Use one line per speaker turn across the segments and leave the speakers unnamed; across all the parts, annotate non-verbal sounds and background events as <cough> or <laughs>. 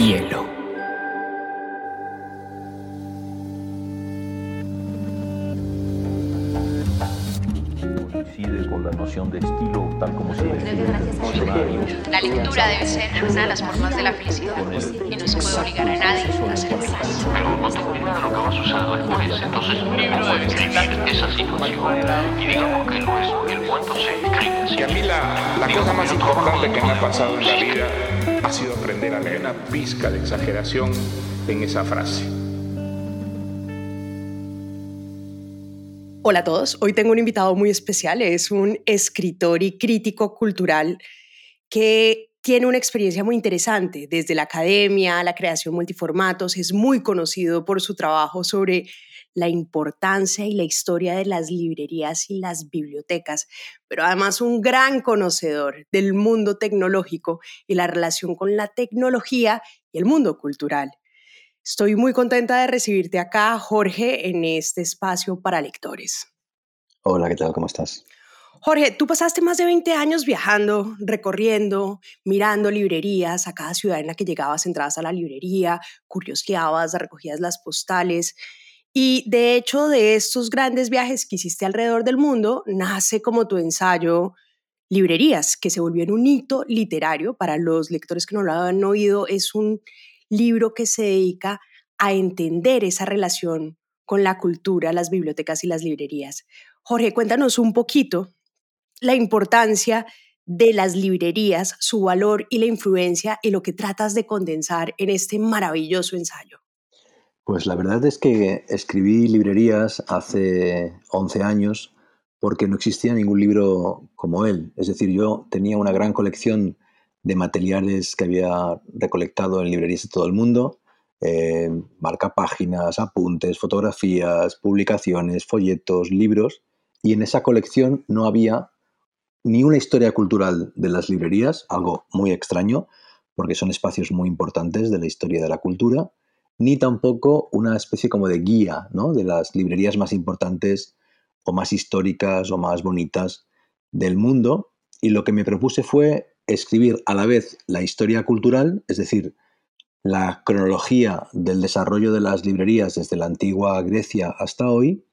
hielo.
Coincide con la noción de estilo tal como se diccionario.
La lectura debe ser una de las formas de la felicidad y no se puede obligar a nadie a ser feliz.
Pero no tengo idea de lo que va a suceder después. Entonces, mi libro debe escribir esa situación. Y digamos que lo es, el cuento se escribe así.
Y a mí la, la cosa más importante que me ha pasado en la vida ha sido aprender a leer una pizca de exageración en esa frase.
Hola a todos, hoy tengo un invitado muy especial, es un escritor y crítico cultural que tiene una experiencia muy interesante desde la academia, la creación multiformatos, es muy conocido por su trabajo sobre la importancia y la historia de las librerías y las bibliotecas, pero además un gran conocedor del mundo tecnológico y la relación con la tecnología y el mundo cultural. Estoy muy contenta de recibirte acá, Jorge, en este espacio para lectores.
Hola, ¿qué tal? ¿Cómo estás?
Jorge, tú pasaste más de 20 años viajando, recorriendo, mirando librerías, a cada ciudad en la que llegabas, entrabas a la librería, curioseabas, recogías las postales. Y de hecho, de estos grandes viajes que hiciste alrededor del mundo, nace como tu ensayo Librerías, que se volvió en un hito literario. Para los lectores que no lo han oído, es un libro que se dedica a entender esa relación con la cultura, las bibliotecas y las librerías. Jorge, cuéntanos un poquito la importancia de las librerías, su valor y la influencia y lo que tratas de condensar en este maravilloso ensayo.
Pues la verdad es que escribí librerías hace 11 años porque no existía ningún libro como él. Es decir, yo tenía una gran colección de materiales que había recolectado en librerías de todo el mundo, eh, marcapáginas, apuntes, fotografías, publicaciones, folletos, libros, y en esa colección no había ni una historia cultural de las librerías, algo muy extraño, porque son espacios muy importantes de la historia de la cultura, ni tampoco una especie como de guía ¿no? de las librerías más importantes o más históricas o más bonitas del mundo. Y lo que me propuse fue escribir a la vez la historia cultural, es decir, la cronología del desarrollo de las librerías desde la antigua Grecia hasta hoy,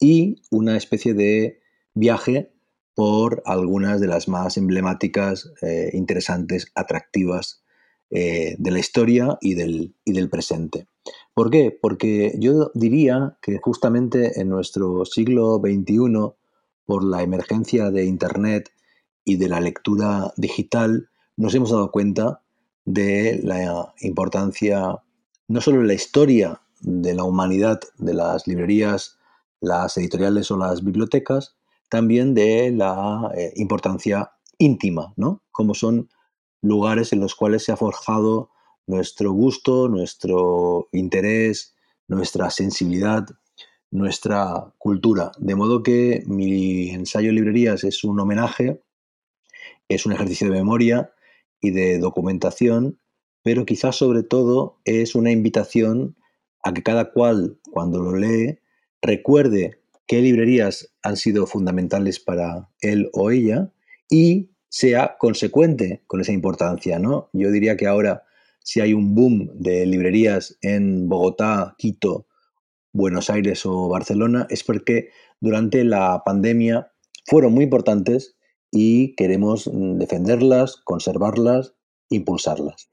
y una especie de viaje por algunas de las más emblemáticas, eh, interesantes, atractivas eh, de la historia y del, y del presente. ¿Por qué? Porque yo diría que justamente en nuestro siglo XXI, por la emergencia de Internet y de la lectura digital, nos hemos dado cuenta de la importancia, no solo en la historia de la humanidad de las librerías, las editoriales o las bibliotecas, también de la eh, importancia íntima, ¿no? Como son lugares en los cuales se ha forjado nuestro gusto, nuestro interés, nuestra sensibilidad, nuestra cultura. De modo que mi ensayo Librerías es un homenaje es un ejercicio de memoria y de documentación, pero quizás sobre todo es una invitación a que cada cual, cuando lo lee, recuerde qué librerías han sido fundamentales para él o ella y sea consecuente con esa importancia. ¿no? Yo diría que ahora, si hay un boom de librerías en Bogotá, Quito, Buenos Aires o Barcelona, es porque durante la pandemia fueron muy importantes y queremos mm, defenderlas, conservarlas, impulsarlas.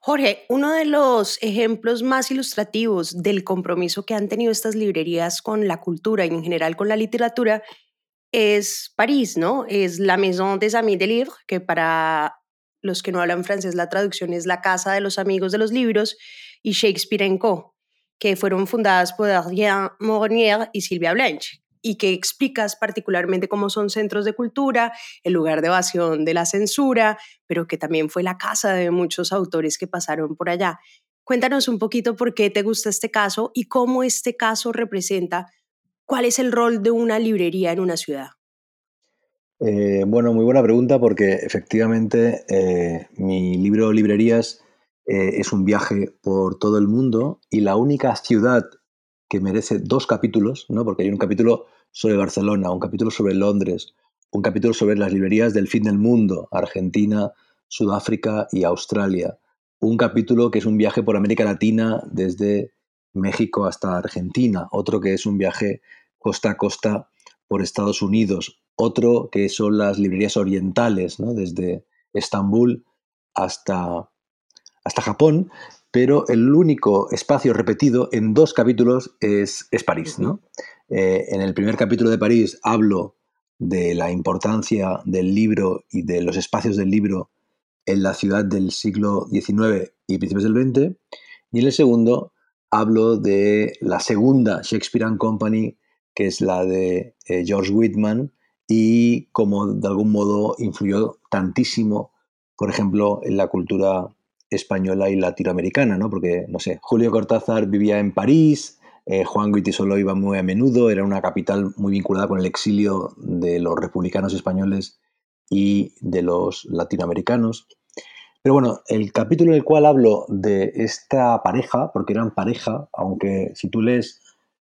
Jorge, uno de los ejemplos más ilustrativos del compromiso que han tenido estas librerías con la cultura y en general con la literatura es París, ¿no? Es la Maison des Amis des Livres, que para los que no hablan francés la traducción es la casa de los amigos de los libros, y Shakespeare Co., que fueron fundadas por Adrien Mornier y Sylvia Blanche, y que explicas particularmente cómo son centros de cultura, el lugar de evasión de la censura, pero que también fue la casa de muchos autores que pasaron por allá. Cuéntanos un poquito por qué te gusta este caso y cómo este caso representa cuál es el rol de una librería en una ciudad.
Eh, bueno, muy buena pregunta porque efectivamente eh, mi libro Librerías eh, es un viaje por todo el mundo y la única ciudad que merece dos capítulos, ¿no? porque hay un capítulo sobre Barcelona, un capítulo sobre Londres, un capítulo sobre las librerías del fin del mundo, Argentina, Sudáfrica y Australia, un capítulo que es un viaje por América Latina desde México hasta Argentina, otro que es un viaje costa a costa por Estados Unidos, otro que son las librerías orientales, ¿no? desde Estambul hasta, hasta Japón, pero el único espacio repetido en dos capítulos es, es París. ¿no? Eh, en el primer capítulo de París hablo de la importancia del libro y de los espacios del libro en la ciudad del siglo XIX y principios del XX, y en el segundo hablo de la segunda Shakespeare and Company, que es la de eh, George Whitman, y cómo de algún modo influyó tantísimo, por ejemplo, en la cultura española y latinoamericana, ¿no? Porque, no sé, Julio Cortázar vivía en París, eh, Juan solo iba muy a menudo, era una capital muy vinculada con el exilio de los republicanos españoles y de los latinoamericanos. Pero bueno, el capítulo en el cual hablo de esta pareja, porque eran pareja, aunque si tú lees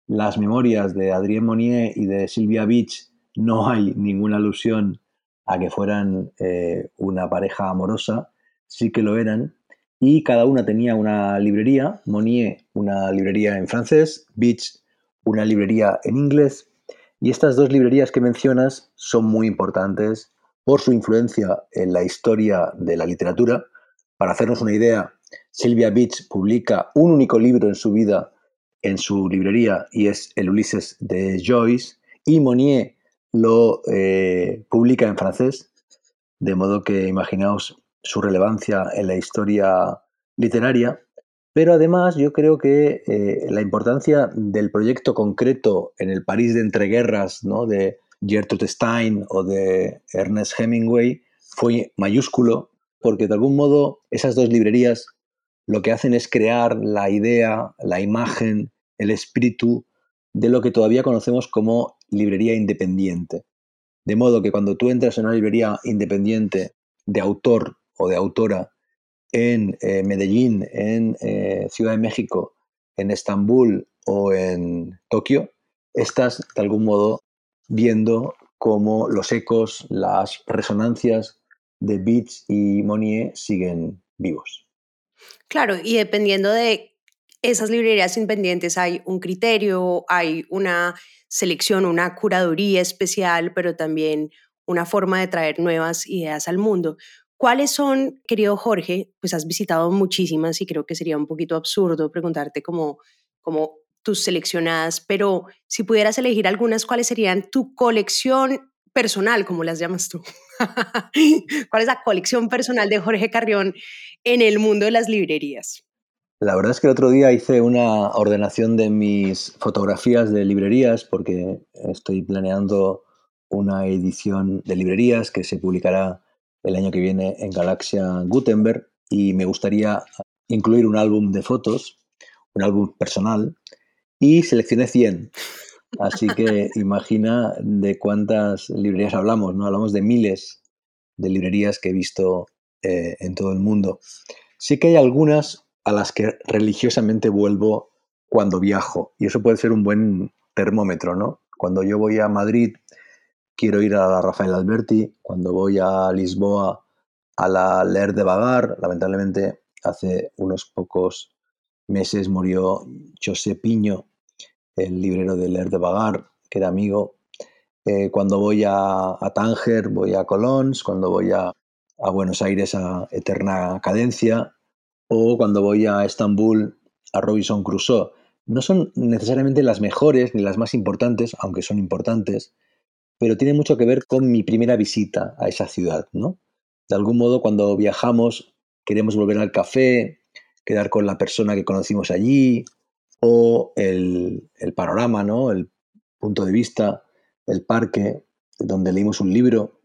las memorias de Adrien Monnier y de Sylvia Beach, no hay ninguna alusión a que fueran eh, una pareja amorosa, sí que lo eran, y cada una tenía una librería, Monnier una librería en francés, Beach una librería en inglés, y estas dos librerías que mencionas son muy importantes por su influencia en la historia de la literatura. Para hacernos una idea, Sylvia Beach publica un único libro en su vida en su librería y es el Ulises de Joyce y Monnier lo eh, publica en francés, de modo que imaginaos su relevancia en la historia literaria, pero además yo creo que eh, la importancia del proyecto concreto en el París de entreguerras ¿no? de Gertrude Stein o de Ernest Hemingway fue mayúsculo, porque de algún modo esas dos librerías lo que hacen es crear la idea, la imagen, el espíritu de lo que todavía conocemos como librería independiente. De modo que cuando tú entras en una librería independiente de autor o de autora en eh, Medellín, en eh, Ciudad de México, en Estambul o en Tokio, estás de algún modo viendo cómo los ecos, las resonancias de Beats y Monnier siguen vivos.
Claro, y dependiendo de esas librerías independientes hay un criterio, hay una selección, una curaduría especial, pero también una forma de traer nuevas ideas al mundo. ¿Cuáles son, querido Jorge? Pues has visitado muchísimas y creo que sería un poquito absurdo preguntarte cómo, cómo tus seleccionadas, pero si pudieras elegir algunas, ¿cuáles serían tu colección personal, como las llamas tú? <laughs> ¿Cuál es la colección personal de Jorge Carrión en el mundo de las librerías?
La verdad es que el otro día hice una ordenación de mis fotografías de librerías porque estoy planeando una edición de librerías que se publicará el año que viene en Galaxia Gutenberg y me gustaría incluir un álbum de fotos, un álbum personal y seleccioné 100. Así que imagina de cuántas librerías hablamos, ¿no? Hablamos de miles de librerías que he visto eh, en todo el mundo. Sí que hay algunas a las que religiosamente vuelvo cuando viajo y eso puede ser un buen termómetro, ¿no? Cuando yo voy a Madrid quiero ir a la Rafael Alberti, cuando voy a Lisboa a la Ler de Vagar, lamentablemente hace unos pocos meses murió José Piño, el librero de Ler de Vagar, que era amigo. Eh, cuando voy a, Tánger, voy a Colons, cuando voy a, a, Buenos Aires a Eterna Cadencia, o cuando voy a Estambul a Robinson Crusoe. No son necesariamente las mejores ni las más importantes, aunque son importantes, pero tiene mucho que ver con mi primera visita a esa ciudad, ¿no? De algún modo, cuando viajamos, queremos volver al café, quedar con la persona que conocimos allí, o el, panorama, ¿no? El punto de vista, el parque, donde leímos un libro.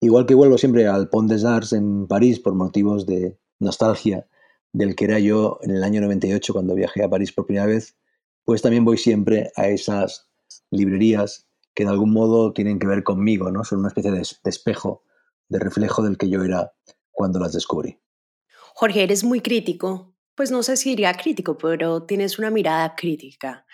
Igual que vuelvo siempre al Pont des Arts en París por motivos de nostalgia del que era yo en el año 98 cuando viajé a París por primera vez, pues también voy siempre a esas librerías que de algún modo tienen que ver conmigo, ¿no? Son una especie de, espejo, de reflejo del que yo era cuando las descubrí.
Jorge, eres muy crítico. Pues no sé si diría crítico, pero tienes una mirada crítica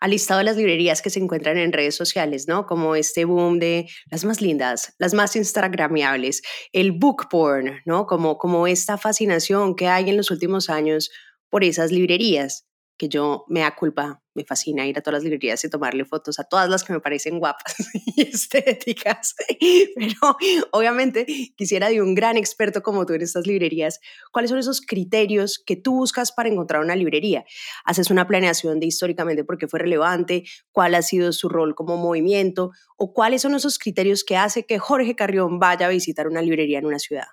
al listado de las librerías que se encuentran en redes sociales, ¿no? Como este boom de las más lindas, las más instagramiables, el book porn, ¿no? Como, como esta fascinación que hay en los últimos años por esas librerías que yo me da culpa, me fascina ir a todas las librerías y tomarle fotos a todas las que me parecen guapas <laughs> y estéticas. <laughs> Pero obviamente quisiera de un gran experto como tú en estas librerías, ¿cuáles son esos criterios que tú buscas para encontrar una librería? ¿Haces una planeación de históricamente por qué fue relevante? ¿Cuál ha sido su rol como movimiento? ¿O cuáles son esos criterios que hace que Jorge Carrión vaya a visitar una librería en una ciudad?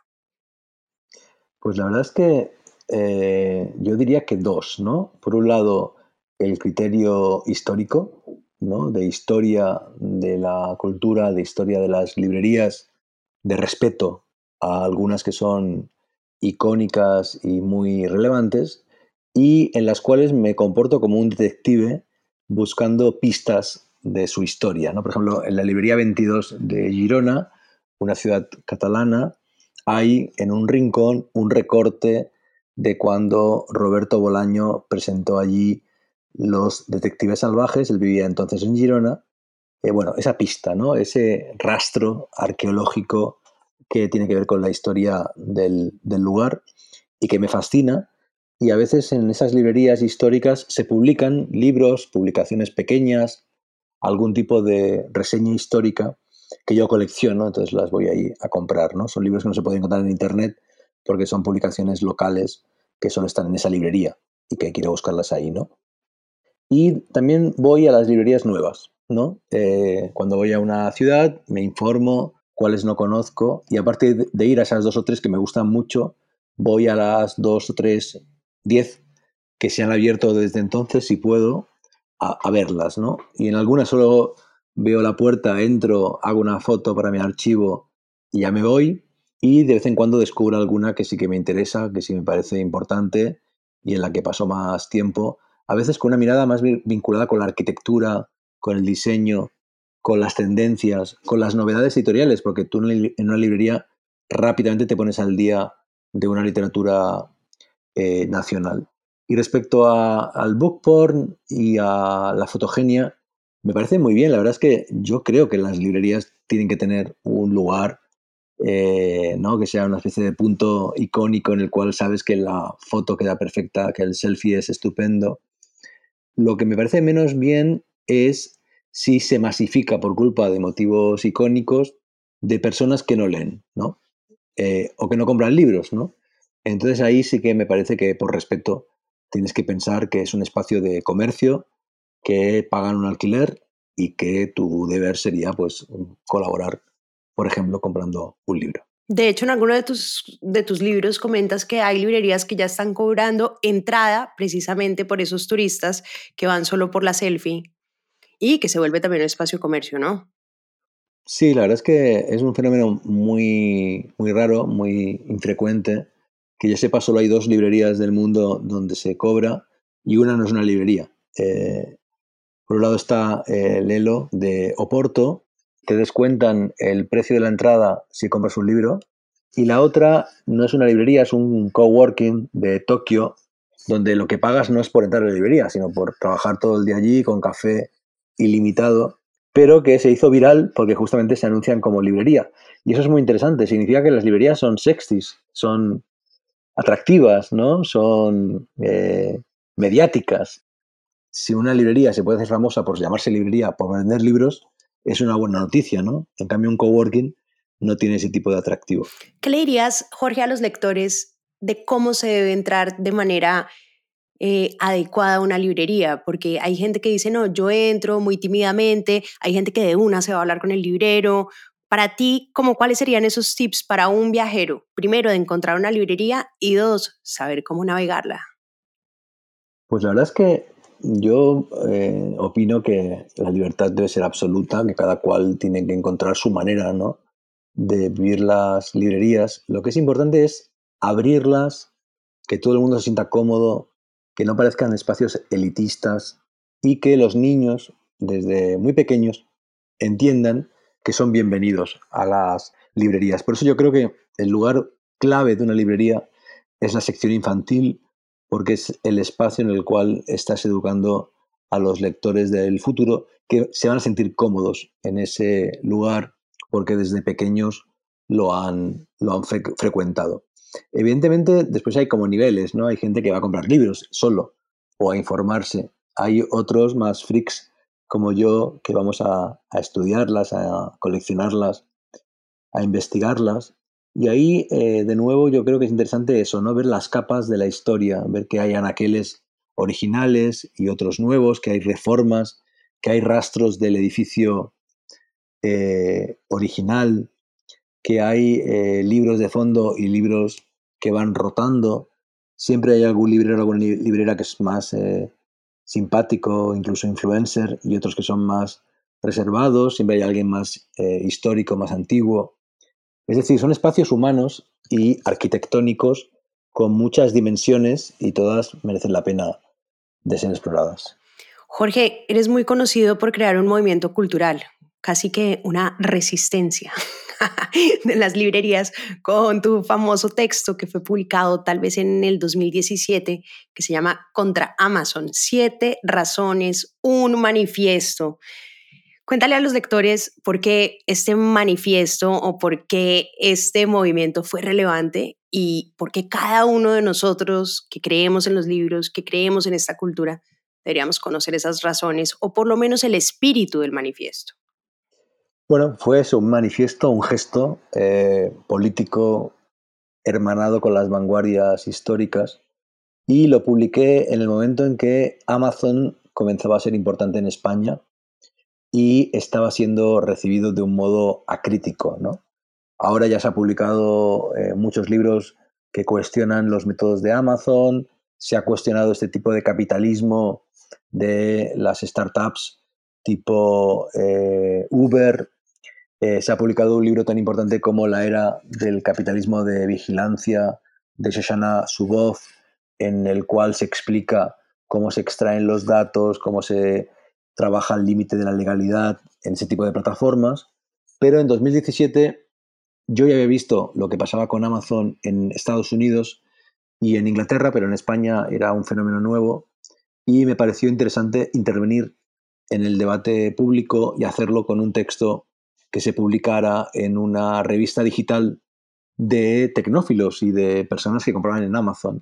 Pues la verdad es que eh, yo diría que dos, ¿no? Por un lado, el criterio histórico, ¿no? De historia de la cultura, de historia de las librerías, de respeto a algunas que son icónicas y muy relevantes, y en las cuales me comporto como un detective buscando pistas de su historia. ¿no? Por ejemplo, en la librería 22 de Girona, una ciudad catalana, hay en un rincón un recorte de cuando Roberto Bolaño presentó allí Los Detectives Salvajes, él vivía entonces en Girona. Eh, bueno, esa pista, ¿no? ese rastro arqueológico que tiene que ver con la historia del, del lugar y que me fascina. Y a veces en esas librerías históricas se publican libros, publicaciones pequeñas, algún tipo de reseña histórica que yo colecciono, entonces las voy ahí a comprar, ¿no? Son libros que no se pueden encontrar en internet porque son publicaciones locales que solo están en esa librería y que quiero buscarlas ahí, ¿no? Y también voy a las librerías nuevas, ¿no? Eh, cuando voy a una ciudad me informo cuáles no conozco y aparte de ir a esas dos o tres que me gustan mucho, voy a las dos o tres, diez que se han abierto desde entonces, si puedo, a, a verlas, ¿no? Y en algunas solo veo la puerta, entro, hago una foto para mi archivo y ya me voy y de vez en cuando descubro alguna que sí que me interesa, que sí me parece importante y en la que paso más tiempo, a veces con una mirada más vinculada con la arquitectura, con el diseño, con las tendencias, con las novedades editoriales, porque tú en una librería rápidamente te pones al día de una literatura eh, nacional. Y respecto al book porn y a la fotogenia, me parece muy bien. La verdad es que yo creo que las librerías tienen que tener un lugar eh, ¿no? que sea una especie de punto icónico en el cual sabes que la foto queda perfecta, que el selfie es estupendo. Lo que me parece menos bien es si se masifica por culpa de motivos icónicos de personas que no leen, ¿no? Eh, o que no compran libros, ¿no? Entonces ahí sí que me parece que por respeto tienes que pensar que es un espacio de comercio, que pagan un alquiler y que tu deber sería pues colaborar por ejemplo, comprando un libro.
De hecho, en alguno de tus, de tus libros comentas que hay librerías que ya están cobrando entrada precisamente por esos turistas que van solo por la selfie y que se vuelve también un espacio de comercio, ¿no?
Sí, la verdad es que es un fenómeno muy, muy raro, muy infrecuente. Que yo sepa, solo hay dos librerías del mundo donde se cobra y una no es una librería. Eh, por un lado está eh, Lelo de Oporto, te descuentan el precio de la entrada si compras un libro. Y la otra no es una librería, es un coworking de Tokio, donde lo que pagas no es por entrar a la librería, sino por trabajar todo el día allí con café ilimitado, pero que se hizo viral porque justamente se anuncian como librería. Y eso es muy interesante, significa que las librerías son sexys, son atractivas, ¿no? Son eh, mediáticas. Si una librería se puede hacer famosa por llamarse librería, por vender libros, es una buena noticia, ¿no? En cambio, un coworking no tiene ese tipo de atractivo.
¿Qué le dirías, Jorge, a los lectores de cómo se debe entrar de manera eh, adecuada a una librería? Porque hay gente que dice, no, yo entro muy tímidamente, hay gente que de una se va a hablar con el librero. Para ti, ¿cómo, ¿cuáles serían esos tips para un viajero? Primero, de encontrar una librería y dos, saber cómo navegarla.
Pues la verdad es que yo eh, opino que la libertad debe ser absoluta, que cada cual tiene que encontrar su manera ¿no? de vivir las librerías. Lo que es importante es abrirlas, que todo el mundo se sienta cómodo, que no parezcan espacios elitistas y que los niños, desde muy pequeños, entiendan que son bienvenidos a las librerías. Por eso yo creo que el lugar clave de una librería es la sección infantil porque es el espacio en el cual estás educando a los lectores del futuro que se van a sentir cómodos en ese lugar porque desde pequeños lo han, lo han frecuentado. Evidentemente, después hay como niveles, ¿no? Hay gente que va a comprar libros solo o a informarse. Hay otros más freaks como yo que vamos a, a estudiarlas, a coleccionarlas, a investigarlas. Y ahí, eh, de nuevo, yo creo que es interesante eso, ¿no? Ver las capas de la historia, ver que hay anaqueles originales y otros nuevos, que hay reformas, que hay rastros del edificio eh, original, que hay eh, libros de fondo y libros que van rotando. Siempre hay algún librero, alguna librera que es más simpático, incluso influencer, y otros que son más reservados. Siempre hay alguien más histórico, más antiguo. Es decir, son espacios humanos y arquitectónicos con muchas dimensiones y todas merecen la pena de ser exploradas.
Jorge, eres muy conocido por crear un movimiento cultural, casi que una resistencia <laughs> de las librerías con tu famoso texto que fue publicado tal vez en el 2017, que se llama Contra Amazon, siete razones, un manifiesto. Cuéntale a los lectores por qué este manifiesto o por qué este movimiento fue relevante y por qué cada uno de nosotros que creemos en los libros, que creemos en esta cultura, deberíamos conocer esas razones o por lo menos el espíritu del manifiesto.
Bueno, fue eso, un manifiesto, un gesto eh, político hermanado con las vanguardias históricas y lo publiqué en el momento en que Amazon comenzaba a ser importante en España y estaba siendo recibido de un modo acrítico. ¿no? Ahora ya se han publicado eh, muchos libros que cuestionan los métodos de Amazon, se ha cuestionado este tipo de capitalismo de las startups tipo eh, Uber, eh, se ha publicado un libro tan importante como La era del capitalismo de vigilancia de Shoshana Zuboff, en el cual se explica cómo se extraen los datos, cómo se trabaja al límite de la legalidad en ese tipo de plataformas, pero en 2017 yo ya había visto lo que pasaba con Amazon en Estados Unidos y en Inglaterra, pero en España era un fenómeno nuevo y me pareció interesante intervenir en el debate público y hacerlo con un texto que se publicara en una revista digital de tecnófilos y de personas que compraban en Amazon.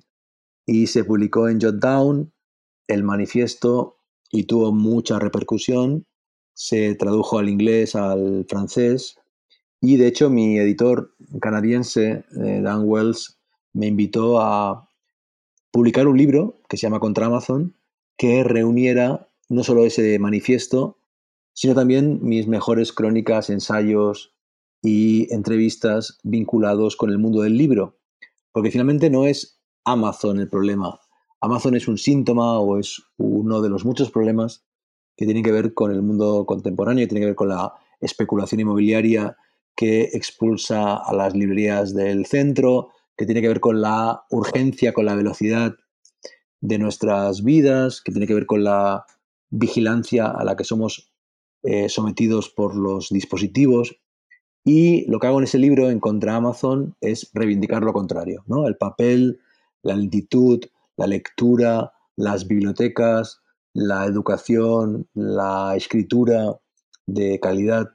Y se publicó en Jotdown el manifiesto y tuvo mucha repercusión. Se tradujo al inglés, al francés y de hecho mi editor canadiense, eh, Dan Wells, me invitó a publicar un libro que se llama Contra Amazon, que reuniera no solo ese manifiesto, sino también mis mejores crónicas, ensayos y entrevistas vinculados con el mundo del libro. Porque finalmente no es Amazon el problema, Amazon es un síntoma o es uno de los muchos problemas que tienen que ver con el mundo contemporáneo, y tienen que ver con la especulación inmobiliaria que expulsa a las librerías del centro, que tiene que ver con la urgencia, con la velocidad de nuestras vidas, que tiene que ver con la vigilancia a la que somos eh, sometidos por los dispositivos. Y lo que hago en ese libro, en contra Amazon, es reivindicar lo contrario, ¿no? El papel, la lentitud, la lectura, las bibliotecas, la educación, la escritura de calidad.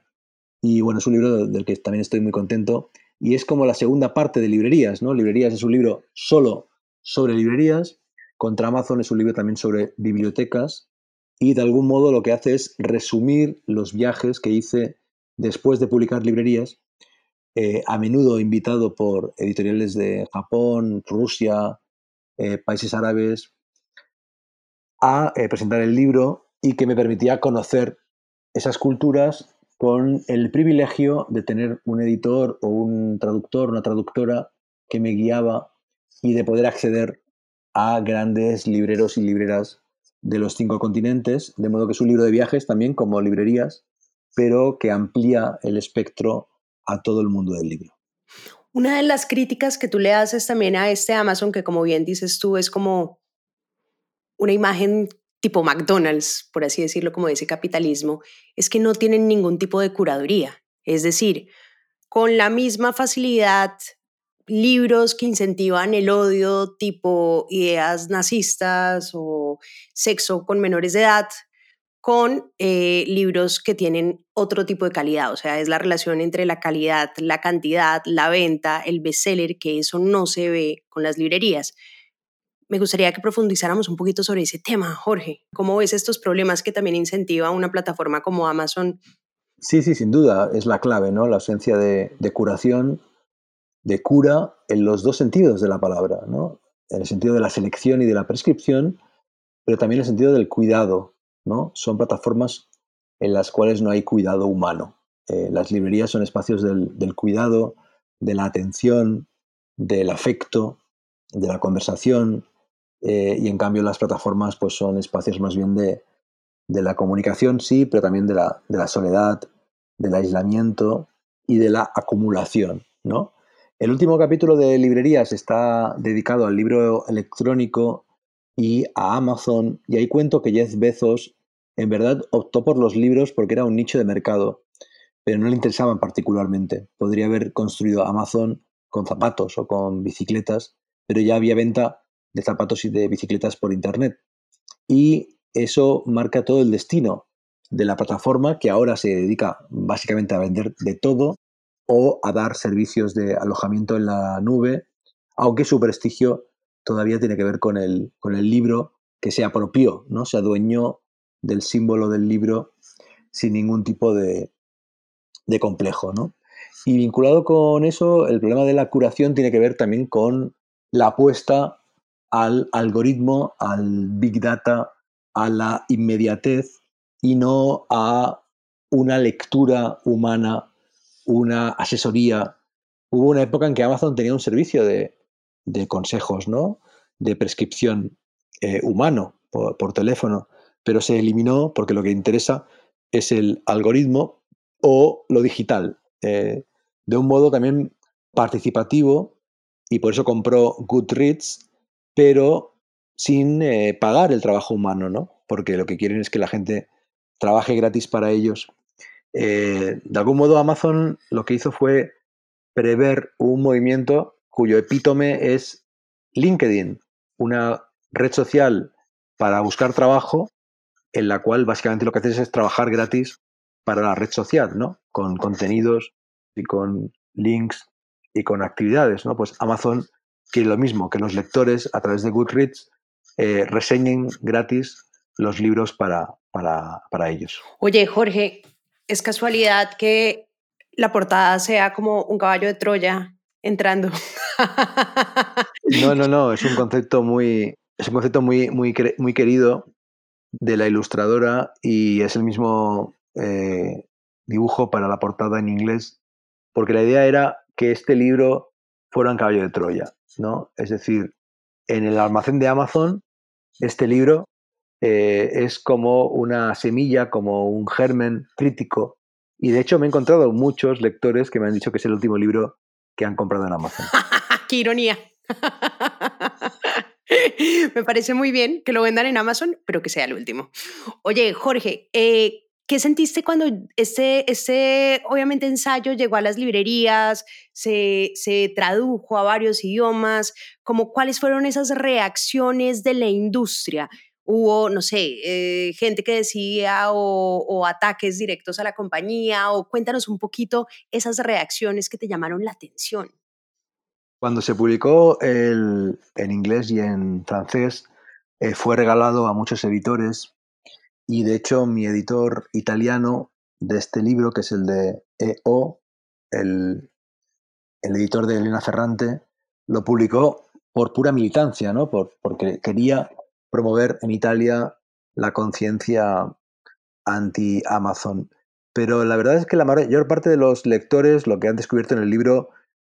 Y bueno, es un libro del que también estoy muy contento. Y es como la segunda parte de librerías, ¿no? Librerías es un libro solo sobre librerías. Contra Amazon es un libro también sobre bibliotecas. Y de algún modo lo que hace es resumir los viajes que hice después de publicar librerías, eh, a menudo invitado por editoriales de Japón, Rusia, eh, países árabes a eh, presentar el libro y que me permitía conocer esas culturas con el privilegio de tener un editor o un traductor, una traductora que me guiaba y de poder acceder a grandes libreros y libreras de los cinco continentes, de modo que es un libro de viajes también como librerías, pero que amplía el espectro a todo el mundo del libro.
Una de las críticas que tú le haces también a este Amazon, que como bien dices tú, es como una imagen tipo McDonald's, por así decirlo, como ese capitalismo, es que no tienen ningún tipo de curaduría. Es decir, con la misma facilidad libros que incentivan el odio, tipo ideas nazistas o sexo con menores de edad, con eh, libros que tienen otro tipo de calidad, o sea, es la relación entre la calidad, la cantidad, la venta, el bestseller, que eso no se ve con las librerías. Me gustaría que profundizáramos un poquito sobre ese tema, Jorge. ¿Cómo ves estos problemas que también incentiva una plataforma como Amazon?
Sí, sí, sin duda, es la clave, ¿no? La ausencia de, de curación, de cura en los dos sentidos de la palabra, ¿no? En el sentido de la selección y de la prescripción, pero también en el sentido del cuidado, ¿no? Son plataformas en las cuales no hay cuidado humano. Eh, las librerías son espacios del, cuidado, de la atención, del afecto, de la conversación, eh, y en cambio las plataformas pues, son espacios más bien de, la comunicación, sí, pero también de la, de la, soledad, del aislamiento y de la acumulación. ¿no? El último capítulo de Librerías está dedicado al libro electrónico y a Amazon, y ahí cuento que Jeff Bezos en verdad optó por los libros porque era un nicho de mercado, pero no le interesaban particularmente. Podría haber construido Amazon con zapatos o con bicicletas, pero ya había venta de zapatos y de bicicletas por Internet. Y eso marca todo el destino de la plataforma que ahora se dedica básicamente a vender de todo o a dar servicios de alojamiento en la nube, aunque su prestigio todavía tiene que ver con el, con el libro que se apropió, ¿no? se adueñó del símbolo del libro sin ningún tipo de, de complejo. ¿no? Y vinculado con eso, el problema de la curación tiene que ver también con la apuesta al algoritmo, al big data, a la inmediatez y no a una lectura humana, una asesoría. Hubo una época en que Amazon tenía un servicio de, de consejos, ¿no? De prescripción eh, humano por, teléfono, pero se eliminó porque lo que interesa es el algoritmo o lo digital, eh, de un modo también participativo y por eso compró Goodreads, pero sin eh, pagar el trabajo humano, ¿no? Porque lo que quieren es que la gente trabaje gratis para ellos. de algún modo Amazon lo que hizo fue prever un movimiento cuyo epítome es LinkedIn, una red social para buscar trabajo en la cual básicamente lo que haces es trabajar gratis para la red social, ¿no? Con contenidos y con links y con actividades, ¿no? Pues Amazon quiere lo mismo, que los lectores a través de Goodreads eh, reseñen gratis los libros para, para, para ellos.
Oye, Jorge, ¿es casualidad que la portada sea como un caballo de Troya entrando. <laughs>
No, no, no, es un concepto muy, es un concepto muy, muy, muy querido de la ilustradora y es el mismo eh, dibujo para la portada en inglés, porque la idea era que este libro fuera un caballo de Troya, ¿no? Es decir, en el almacén de Amazon, este libro eh, es como una semilla, como un germen crítico, y de hecho me he encontrado muchos lectores que me han dicho que es el último libro que han comprado en Amazon. <laughs>
¡Qué ironía! <laughs> Me parece muy bien que lo vendan en Amazon, pero que sea el último. Oye, Jorge, eh, ¿qué sentiste cuando este, este, obviamente, ensayo llegó a las librerías, se, se tradujo a varios idiomas? Como, ¿Cuáles fueron esas reacciones de la industria? Hubo, no sé, eh, gente que decía o, ataques directos a la compañía, o cuéntanos un poquito esas reacciones que te llamaron la atención.
Cuando se publicó en inglés y en francés, eh, fue regalado a muchos editores y de hecho mi editor italiano de este libro, que es el de EO, el, el editor de Elena Ferrante, lo publicó por pura militancia, ¿no? Por, porque quería promover en Italia la conciencia anti-Amazon. Pero la verdad es que la mayor parte de los lectores lo que han descubierto en el libro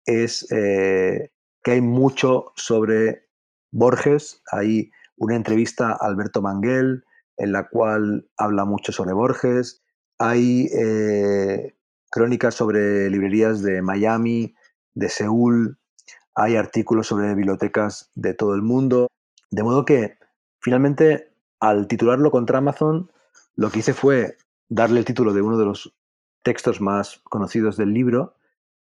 es eh, que hay mucho sobre Borges. Hay una entrevista a Alberto Manguel en la cual habla mucho sobre Borges. Hay eh, crónicas sobre librerías de Miami, de Seúl. Hay artículos sobre bibliotecas de todo el mundo. De modo que Finalmente, al titularlo contra Amazon, lo que hice fue darle el título de uno de los textos más conocidos del libro,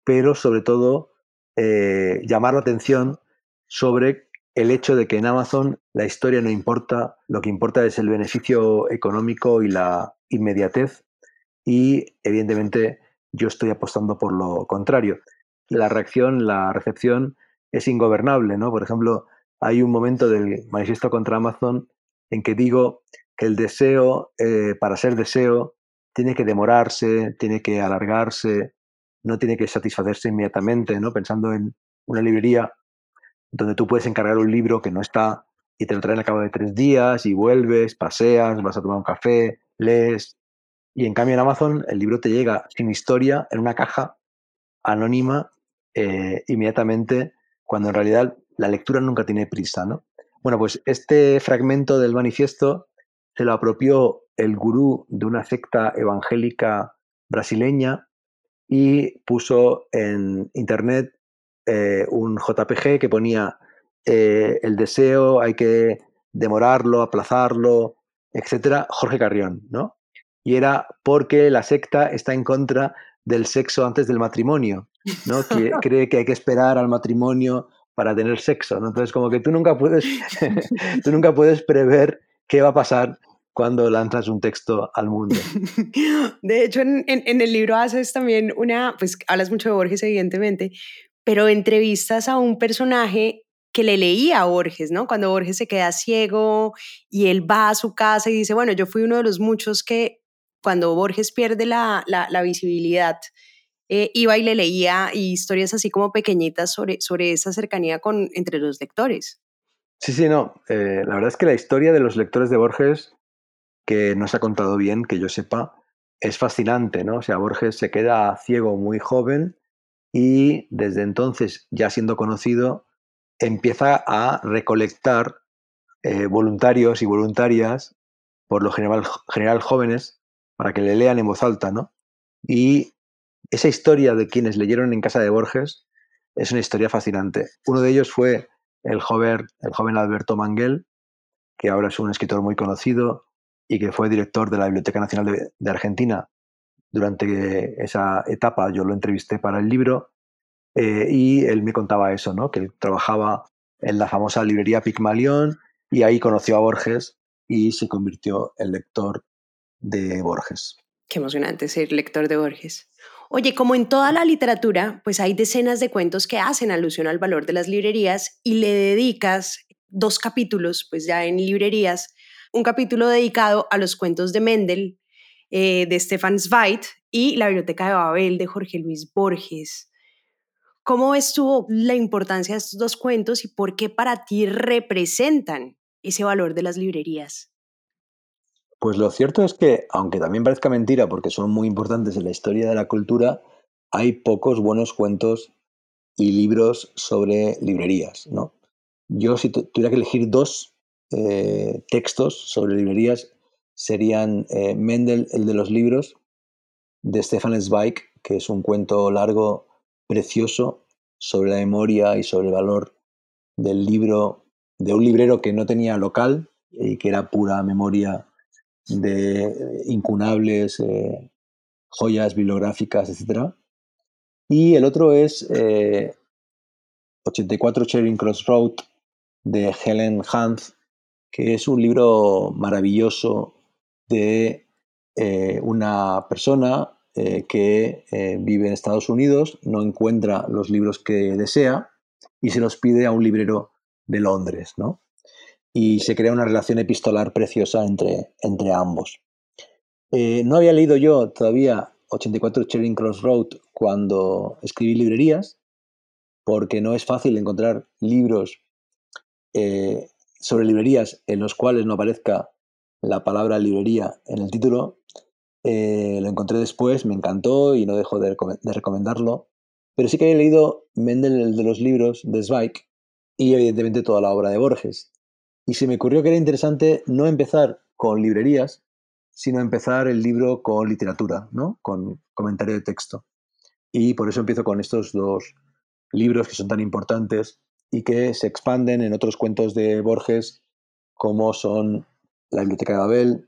pero sobre todo eh, llamar la atención sobre el hecho de que en Amazon la historia no importa, lo que importa es el beneficio económico y la inmediatez y evidentemente yo estoy apostando por lo contrario. La reacción, la recepción es ingobernable, ¿no? Por ejemplo, hay un momento del manifiesto contra Amazon en que digo que el deseo, eh, para ser deseo, tiene que demorarse, tiene que alargarse, no tiene que satisfacerse inmediatamente, ¿no? Pensando en una librería donde tú puedes encargar un libro que no está y te lo traen al cabo de tres días y vuelves, paseas, vas a tomar un café, lees. Y en cambio en Amazon el libro te llega sin historia en una caja anónima eh, inmediatamente cuando en realidad la lectura nunca tiene prisa, ¿no? Bueno, pues este fragmento del manifiesto se lo apropió el gurú de una secta evangélica brasileña y puso en internet eh, un JPG que ponía eh, el deseo, hay que demorarlo, aplazarlo, etcétera, Jorge Carrión, ¿no? Y era porque la secta está en contra del sexo antes del matrimonio, ¿no? Que <laughs> cree que hay que esperar al matrimonio para tener sexo, ¿no? Entonces, como que tú nunca puedes, <laughs> tú nunca puedes prever qué va a pasar cuando lanzas un texto al mundo. <laughs>
De hecho, en, en, el libro haces también una, pues hablas mucho de Borges, evidentemente, pero entrevistas a un personaje que le leía a Borges, ¿no? Cuando Borges se queda ciego y él va a su casa y dice, bueno, yo fui uno de los muchos que cuando Borges pierde la, la, visibilidad, eh, iba y le leía historias así como pequeñitas sobre, sobre esa cercanía con, entre los lectores.
Sí, sí, no. Eh, la verdad es que la historia de los lectores de Borges, que no se ha contado bien, que yo sepa, es fascinante, ¿no? O sea, Borges se queda ciego muy joven y desde entonces, ya siendo conocido, empieza a recolectar eh, voluntarios y voluntarias, por lo general, general jóvenes, para que le lean en voz alta, ¿no? Y esa historia de quienes leyeron en casa de Borges es una historia fascinante. Uno de ellos fue el joven, el joven Alberto Manguel, que ahora es un escritor muy conocido y que fue director de la Biblioteca Nacional de Argentina durante esa etapa yo lo entrevisté para el libro eh, y él me contaba eso, ¿no? que trabajaba en la famosa librería Pigmalión y ahí conoció a Borges y se convirtió en lector de Borges.
Qué emocionante ser lector de Borges. Oye, como en toda la literatura, pues hay decenas de cuentos que hacen alusión al valor de las librerías y le dedicas dos capítulos, pues ya en librerías, un capítulo dedicado a los cuentos de Mendel, eh, de Stefan Zweig y La Biblioteca de Babel de Jorge Luis Borges. ¿Cómo estuvo la importancia de estos dos cuentos y por qué para ti representan ese valor de las librerías?
Pues lo cierto es que, aunque también parezca mentira porque son muy importantes en la historia de la cultura, hay pocos buenos cuentos y libros sobre librerías, ¿no? Yo si tuviera que elegir dos eh, textos sobre librerías, serían eh, Mendel, el de los libros, de Stefan Zweig, que es un cuento largo, precioso, sobre la memoria y sobre el valor del libro, de un librero que no tenía local y que era pura memoria de incunables eh, joyas bibliográficas, etc. Y el otro es 84 Charing Cross Road de Helen Hans, que es un libro maravilloso de eh, una persona eh, que eh, vive en Estados Unidos, no encuentra los libros que desea y se los pide a un librero de Londres, ¿no? Y se crea una relación epistolar preciosa entre, entre ambos. no había leído yo todavía 84 Charing Cross Road cuando escribí librerías, porque no es fácil encontrar libros sobre librerías en los cuales no aparezca la palabra librería en el título. Eh, lo encontré después, me encantó y no dejo de, recomendarlo. Pero sí que he leído Mendel, el de los libros de Zweig, y evidentemente toda la obra de Borges. Y se me ocurrió que era interesante no empezar con librerías, sino empezar el libro con literatura, ¿no? con comentario de texto. Y por eso empiezo con estos dos libros que son tan importantes y que se expanden en otros cuentos de Borges, como son la Biblioteca de Babel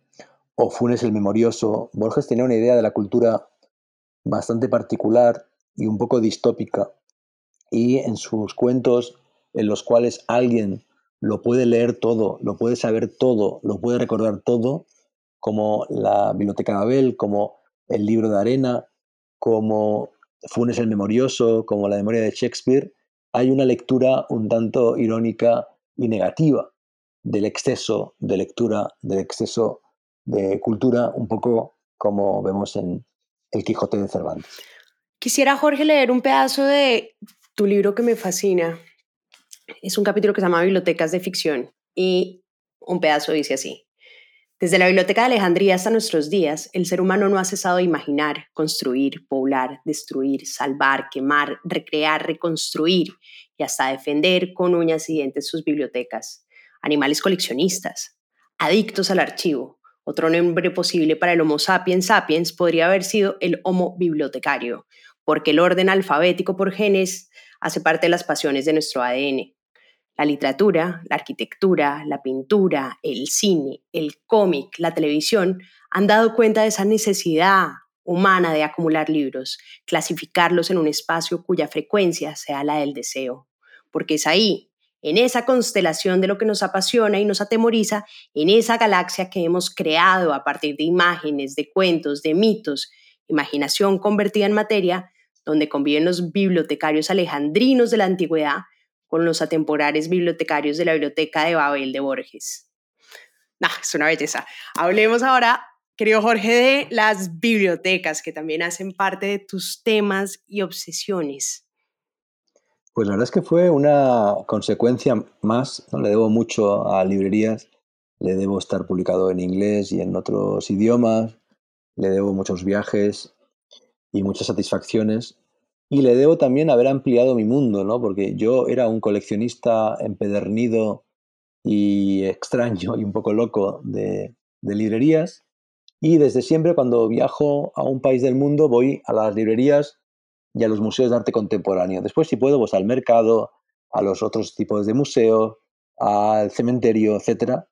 o Funes el Memorioso, Borges tenía una idea de la cultura bastante particular y un poco distópica y en sus cuentos en los cuales alguien lo puede leer todo, lo puede saber todo, lo puede recordar todo, como la Biblioteca de Abel, como el libro de arena, como Funes el Memorioso, como la memoria de Shakespeare, hay una lectura un tanto irónica y negativa del exceso de lectura, del exceso de cultura, un poco como vemos en El Quijote de Cervantes.
Quisiera, Jorge, leer un pedazo de tu libro que me fascina. Es un capítulo que se llama Bibliotecas de Ficción y un pedazo dice así. Desde la Biblioteca de Alejandría hasta nuestros días, el ser humano no ha cesado de imaginar, construir, poblar, destruir, salvar, quemar, recrear, reconstruir y hasta defender con uñas y dientes sus bibliotecas. Animales coleccionistas, adictos al archivo. Otro nombre posible para el Homo sapiens sapiens podría haber sido el Homo bibliotecario, porque el orden alfabético por genes hace parte de las pasiones de nuestro ADN. La literatura, la arquitectura, la pintura, el cine, el cómic, la televisión han dado cuenta de esa necesidad humana de acumular libros, clasificarlos en un espacio cuya frecuencia sea la del deseo, porque es ahí, en esa constelación de lo que nos apasiona y nos atemoriza, en esa galaxia que hemos creado a partir de imágenes, de cuentos, de mitos, imaginación convertida en materia, donde conviven los bibliotecarios alejandrinos de la antigüedad con los atemporales bibliotecarios de la Biblioteca de Babel de Borges. Nah, es una belleza. Hablemos ahora, querido Jorge, de las bibliotecas que también hacen parte de tus temas y obsesiones.
Pues la verdad es que fue una consecuencia más, ¿no? le debo mucho a librerías, le debo estar publicado en inglés y en otros idiomas, le debo muchos viajes y muchas satisfacciones. Y le debo también haber ampliado mi mundo, ¿no? Porque yo era un coleccionista empedernido y extraño y un poco loco de, de librerías. Y desde siempre cuando viajo a un país del mundo voy a las librerías y a los museos de arte contemporáneo. Después, si puedo, pues al mercado, a los otros tipos de museos, al cementerio, etc.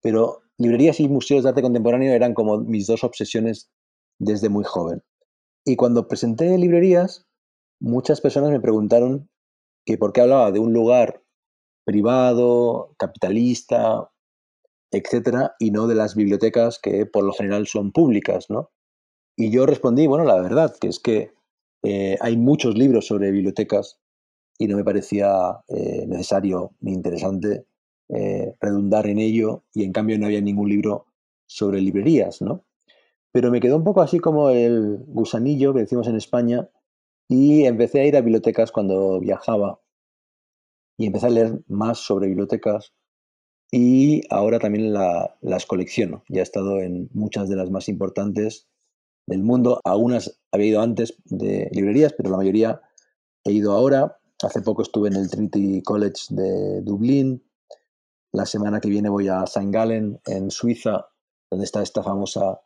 Pero librerías y museos de arte contemporáneo eran como mis dos obsesiones desde muy joven. Y cuando presenté librerías, muchas personas me preguntaron que por qué hablaba de un lugar privado, capitalista, etcétera, y no de las bibliotecas que por lo general son públicas, ¿no? Y yo respondí, bueno, la verdad, que es que eh, hay muchos libros sobre bibliotecas y no me parecía eh, necesario ni interesante eh, redundar en ello, y en cambio no había ningún libro sobre librerías, ¿no? pero me quedó un poco así como el gusanillo que decimos en España y empecé a ir a bibliotecas cuando viajaba y empecé a leer más sobre bibliotecas y ahora también las colecciono. Ya he estado en muchas de las más importantes del mundo. Algunas había ido antes de librerías, pero la mayoría he ido ahora. Hace poco estuve en el Trinity College de Dublín. La semana que viene voy a St. Gallen, en Suiza, donde está esta famosa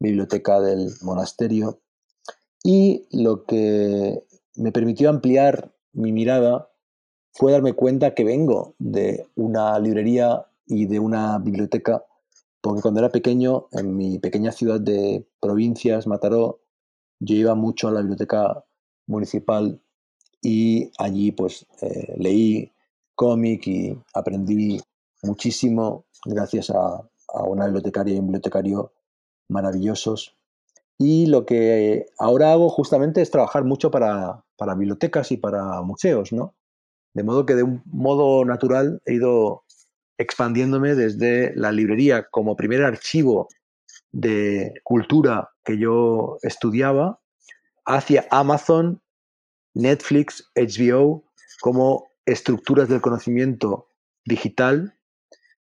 biblioteca del monasterio. Y lo que me permitió ampliar mi mirada fue darme cuenta que vengo de una librería y de una biblioteca, porque cuando era pequeño, en mi pequeña ciudad de provincias, Mataró, yo iba mucho a la biblioteca municipal y allí pues eh, leí cómic y aprendí muchísimo gracias a, a una bibliotecaria y un bibliotecario maravillosos. Y lo que ahora hago justamente es trabajar mucho para, para bibliotecas y para museos, ¿no? De modo que de un modo natural he ido expandiéndome desde la librería como primer archivo de cultura que yo estudiaba hacia Amazon, Netflix, HBO como estructuras del conocimiento digital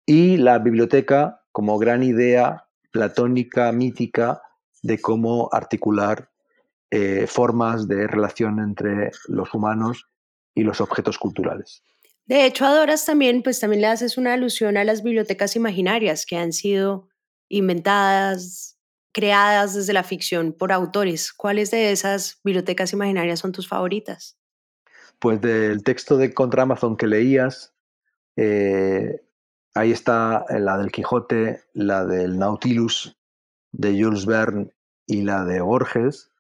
y la biblioteca como gran idea platónica, mítica, de cómo articular eh, formas de relación entre los humanos y los objetos culturales.
De hecho, Adoras también, pues también le haces una alusión a las bibliotecas imaginarias que han sido inventadas, creadas desde la ficción por autores. ¿Cuáles de esas bibliotecas imaginarias son tus favoritas?
Pues del texto de Contra Amazon que leías, eh, Ahí está la del Quijote, la del Nautilus de Jules Verne y la de Borges.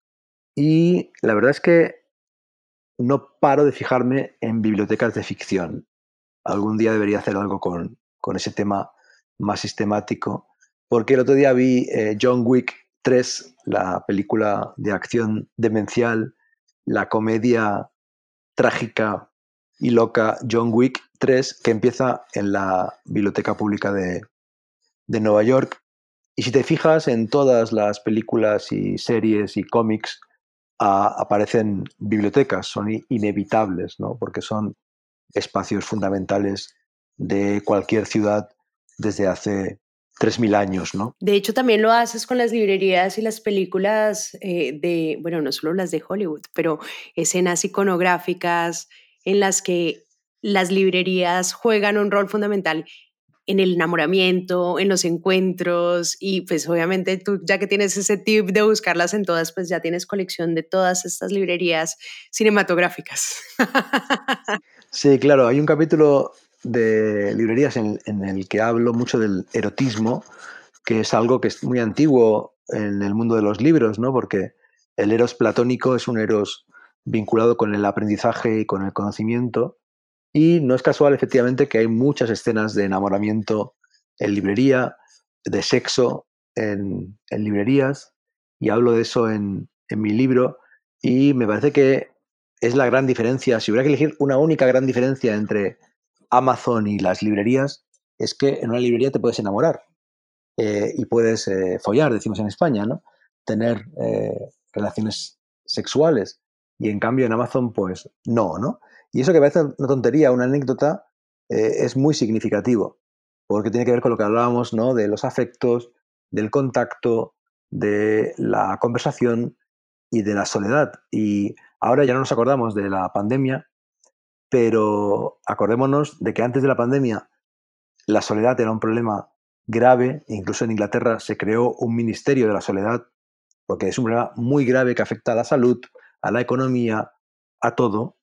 Y la verdad es que no paro de fijarme en bibliotecas de ficción. Algún día debería hacer algo con, con ese tema más sistemático, porque el otro día vi eh, John Wick 3, la película de acción demencial, la comedia trágica y loca John Wick 3, que empieza en la Biblioteca Pública de, de Nueva York. Y si te fijas en todas las películas y series y cómics, aparecen bibliotecas, son inevitables, ¿no? porque son espacios fundamentales de cualquier ciudad desde hace 3.000 años, ¿no?
De hecho, también lo haces con las librerías y las películas eh, de, bueno, no solo las de Hollywood, pero escenas iconográficas en las que las librerías juegan un rol fundamental en el enamoramiento, en los encuentros y pues obviamente tú ya que tienes ese tip de buscarlas en todas, pues ya tienes colección de todas estas librerías cinematográficas. <laughs>
Sí, claro, hay un capítulo de librerías en, el que hablo mucho del erotismo, que es algo que es muy antiguo en el mundo de los libros, ¿no? Porque el eros platónico es un eros vinculado con el aprendizaje y con el conocimiento. Y no es casual, efectivamente, que hay muchas escenas de enamoramiento en librería, de sexo en, librerías, y hablo de eso en, mi libro. Y me parece que es la gran diferencia. Si hubiera que elegir una única gran diferencia entre Amazon y las librerías es que en una librería te puedes enamorar eh, y puedes eh, follar, decimos en España, ¿no? Tener eh, relaciones sexuales. Y en cambio en Amazon, pues no, ¿no? Y eso que parece una tontería, una anécdota, es muy significativo, porque tiene que ver con lo que hablábamos, ¿no? De los afectos, del contacto, de la conversación y de la soledad. Y ahora ya no nos acordamos de la pandemia, pero acordémonos de que antes de la pandemia la soledad era un problema grave, incluso en Inglaterra se creó un ministerio de la soledad, porque es un problema muy grave que afecta a la salud, a la economía, a todo,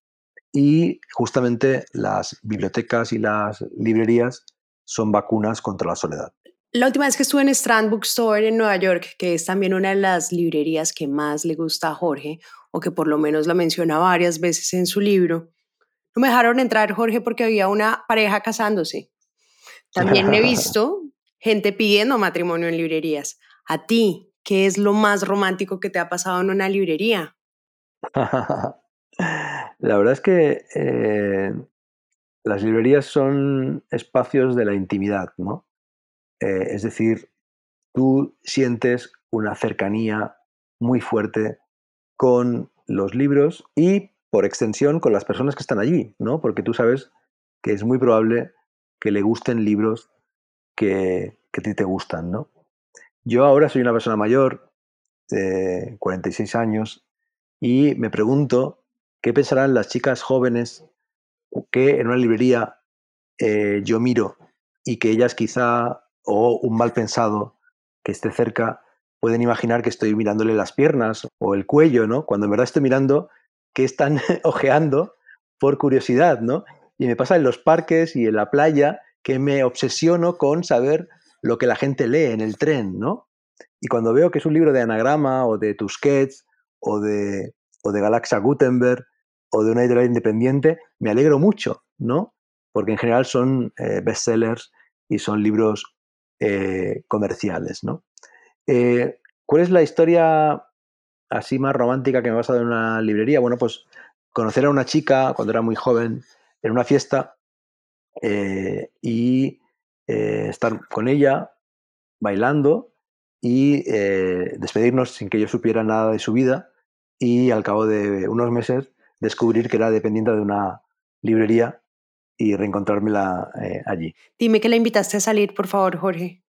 y justamente las bibliotecas y las librerías son vacunas contra la soledad.
La última vez que estuve en Strand Bookstore en Nueva York, que es también una de las librerías que más le gusta a Jorge, o que por lo menos la menciona varias veces en su libro, no me dejaron entrar, Jorge, porque había una pareja casándose. También he <laughs> visto gente pidiendo matrimonio en librerías. A ti, ¿qué es lo más romántico que te ha pasado en una librería? <laughs>
La verdad es que eh, las librerías son espacios de la intimidad, ¿no? Eh, es decir, tú sientes una cercanía muy fuerte con los libros y por extensión con las personas que están allí, ¿no? Porque tú sabes que es muy probable que le gusten libros que, a ti te gustan, ¿no? Yo ahora soy una persona mayor, de 46 años, y me pregunto qué pensarán las chicas jóvenes que en una librería eh, yo miro y que ellas quizá, o un mal pensado que esté cerca, pueden imaginar que estoy mirándole las piernas o el cuello, ¿no? Cuando en verdad estoy mirando que están <laughs> ojeando por curiosidad, ¿no? Y me pasa en los parques y en la playa que me obsesiono con saber lo que la gente lee en el tren, ¿no? Y cuando veo que es un libro de anagrama o de Tusquets o de, o de Galaxia Gutenberg o de una editorial independiente, me alegro mucho, ¿no? Porque en general son eh, bestsellers y son libros eh, comerciales, ¿no? Eh, ¿Cuál es la historia así más romántica que me ha pasado en una librería, bueno, pues conocer a una chica cuando era muy joven en una fiesta eh, y eh, estar con ella bailando y eh, despedirnos sin que yo supiera nada de su vida y al cabo de unos meses descubrir que era dependiente de una librería y reencontrármela allí.
Dime que la invitaste a salir, por favor, Jorge.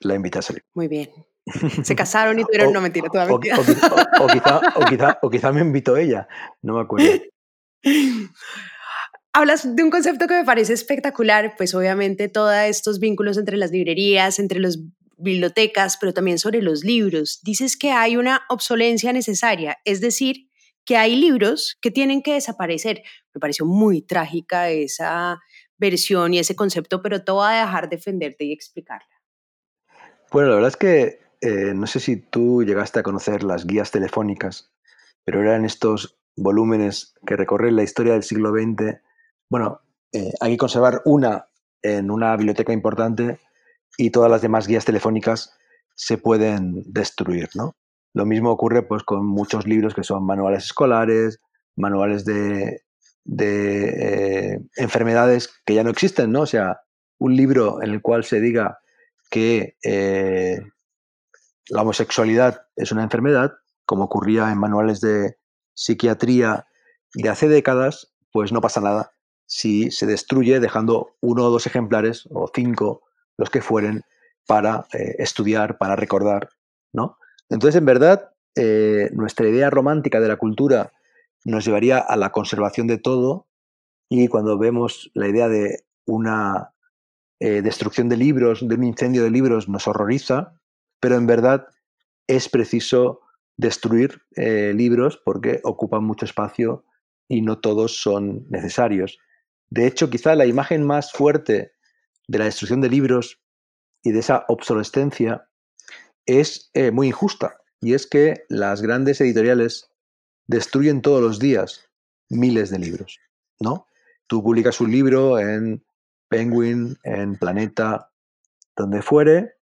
La invité a salir.
Muy bien. <laughs> Se casaron y tuvieron, no mentira, toda
O, quizá, o, quizá, me invitó ella, no me acuerdo. <laughs>
Hablas de un concepto que me parece espectacular, pues obviamente todos estos vínculos entre las librerías, entre las bibliotecas, pero también sobre los libros. Dices que hay una obsolencia necesaria, es decir, que hay libros que tienen que desaparecer. Me pareció muy trágica esa versión y ese concepto, pero te voy a dejar defenderte y explicarla.
Bueno, la verdad es que eh, no sé si tú llegaste a conocer las guías telefónicas, pero eran estos volúmenes que recorren la historia del siglo XX, bueno, eh, hay que conservar una en una biblioteca importante y todas las demás guías telefónicas se pueden destruir, ¿no? Lo mismo ocurre pues, con muchos libros que son manuales escolares, manuales de, de eh, enfermedades que ya no existen, ¿no? O sea, un libro en el cual se diga que eh, la homosexualidad es una enfermedad, como ocurría en manuales de psiquiatría de hace décadas, pues no pasa nada si se destruye dejando uno o dos ejemplares o cinco, los que fueren, para eh, estudiar, para recordar, ¿no? Entonces, en verdad, eh, nuestra idea romántica de la cultura nos llevaría a la conservación de todo y cuando vemos la idea de una eh, destrucción de libros, de un incendio de libros, nos horroriza, pero en verdad es preciso destruir libros porque ocupan mucho espacio y no todos son necesarios. De hecho, quizá la imagen más fuerte de la destrucción de libros y de esa obsolescencia es eh, muy injusta. Y es que las grandes editoriales destruyen todos los días miles de libros, ¿no? Tú publicas un libro en Penguin, en Planeta, donde fuere,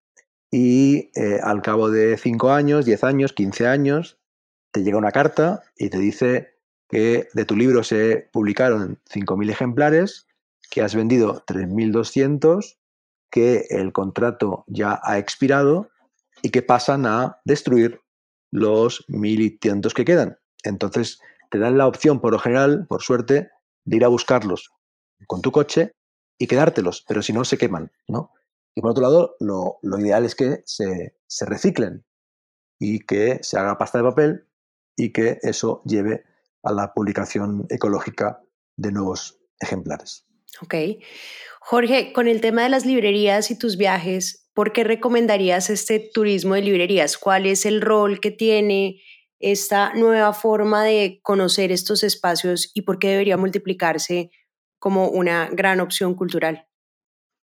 y eh, al cabo de 5 años, 10 años, 15 años, te llega una carta y te dice que de tu libro se publicaron 5.000 ejemplares, que has vendido 3.200, que el contrato ya ha expirado y que pasan a destruir los 1.500 que quedan. Entonces te dan la opción, por lo general, por suerte, de ir a buscarlos con tu coche y quedártelos, pero si no, se queman, ¿no? Y por otro lado, lo, lo ideal es que se, se reciclen y que se haga pasta de papel y que eso lleve a la publicación ecológica de nuevos ejemplares.
Ok. Jorge, con el tema de las librerías y tus viajes, ¿por qué recomendarías este turismo de librerías? ¿Cuál es el rol que tiene esta nueva forma de conocer estos espacios y por qué debería multiplicarse como una gran opción cultural?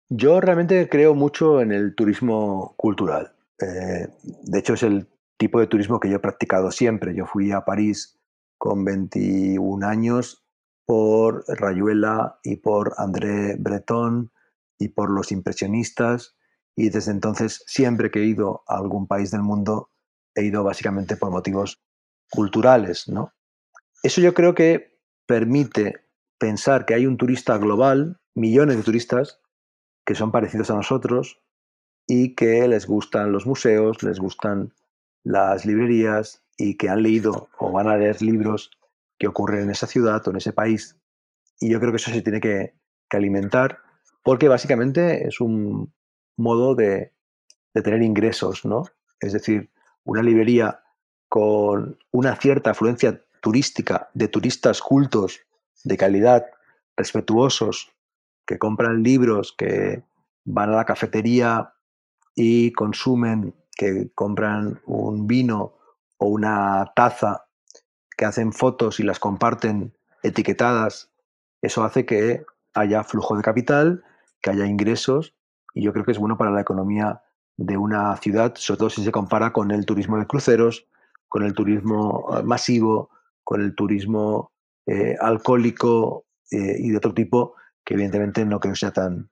Yo realmente creo mucho en el turismo cultural. Eh, de hecho, es el tipo de turismo que yo he practicado siempre. Yo fui a París con 21 años por Rayuela y por André Breton y por los impresionistas y desde entonces siempre que he ido a algún país del mundo he ido básicamente por motivos culturales, ¿no? Eso yo creo que permite pensar que hay un turista global, millones de turistas que son parecidos a nosotros y que les gustan los museos, les gustan las librerías y que han leído o van a leer libros que ocurren en esa ciudad o en ese país. Y yo creo que eso se tiene que, alimentar porque básicamente es un modo de, de, tener ingresos, ¿no? Es decir, una librería con una cierta afluencia turística de turistas cultos, de calidad, respetuosos, que compran libros, que van a la cafetería y consumen, que compran un vino o una taza que hacen fotos y las comparten etiquetadas, eso hace que haya flujo de capital, que haya ingresos y yo creo que es bueno para la economía de una ciudad, sobre todo si se compara con el turismo de cruceros, con el turismo eh, masivo, con el turismo eh, alcohólico eh, y de otro tipo, que evidentemente no creo que sea tan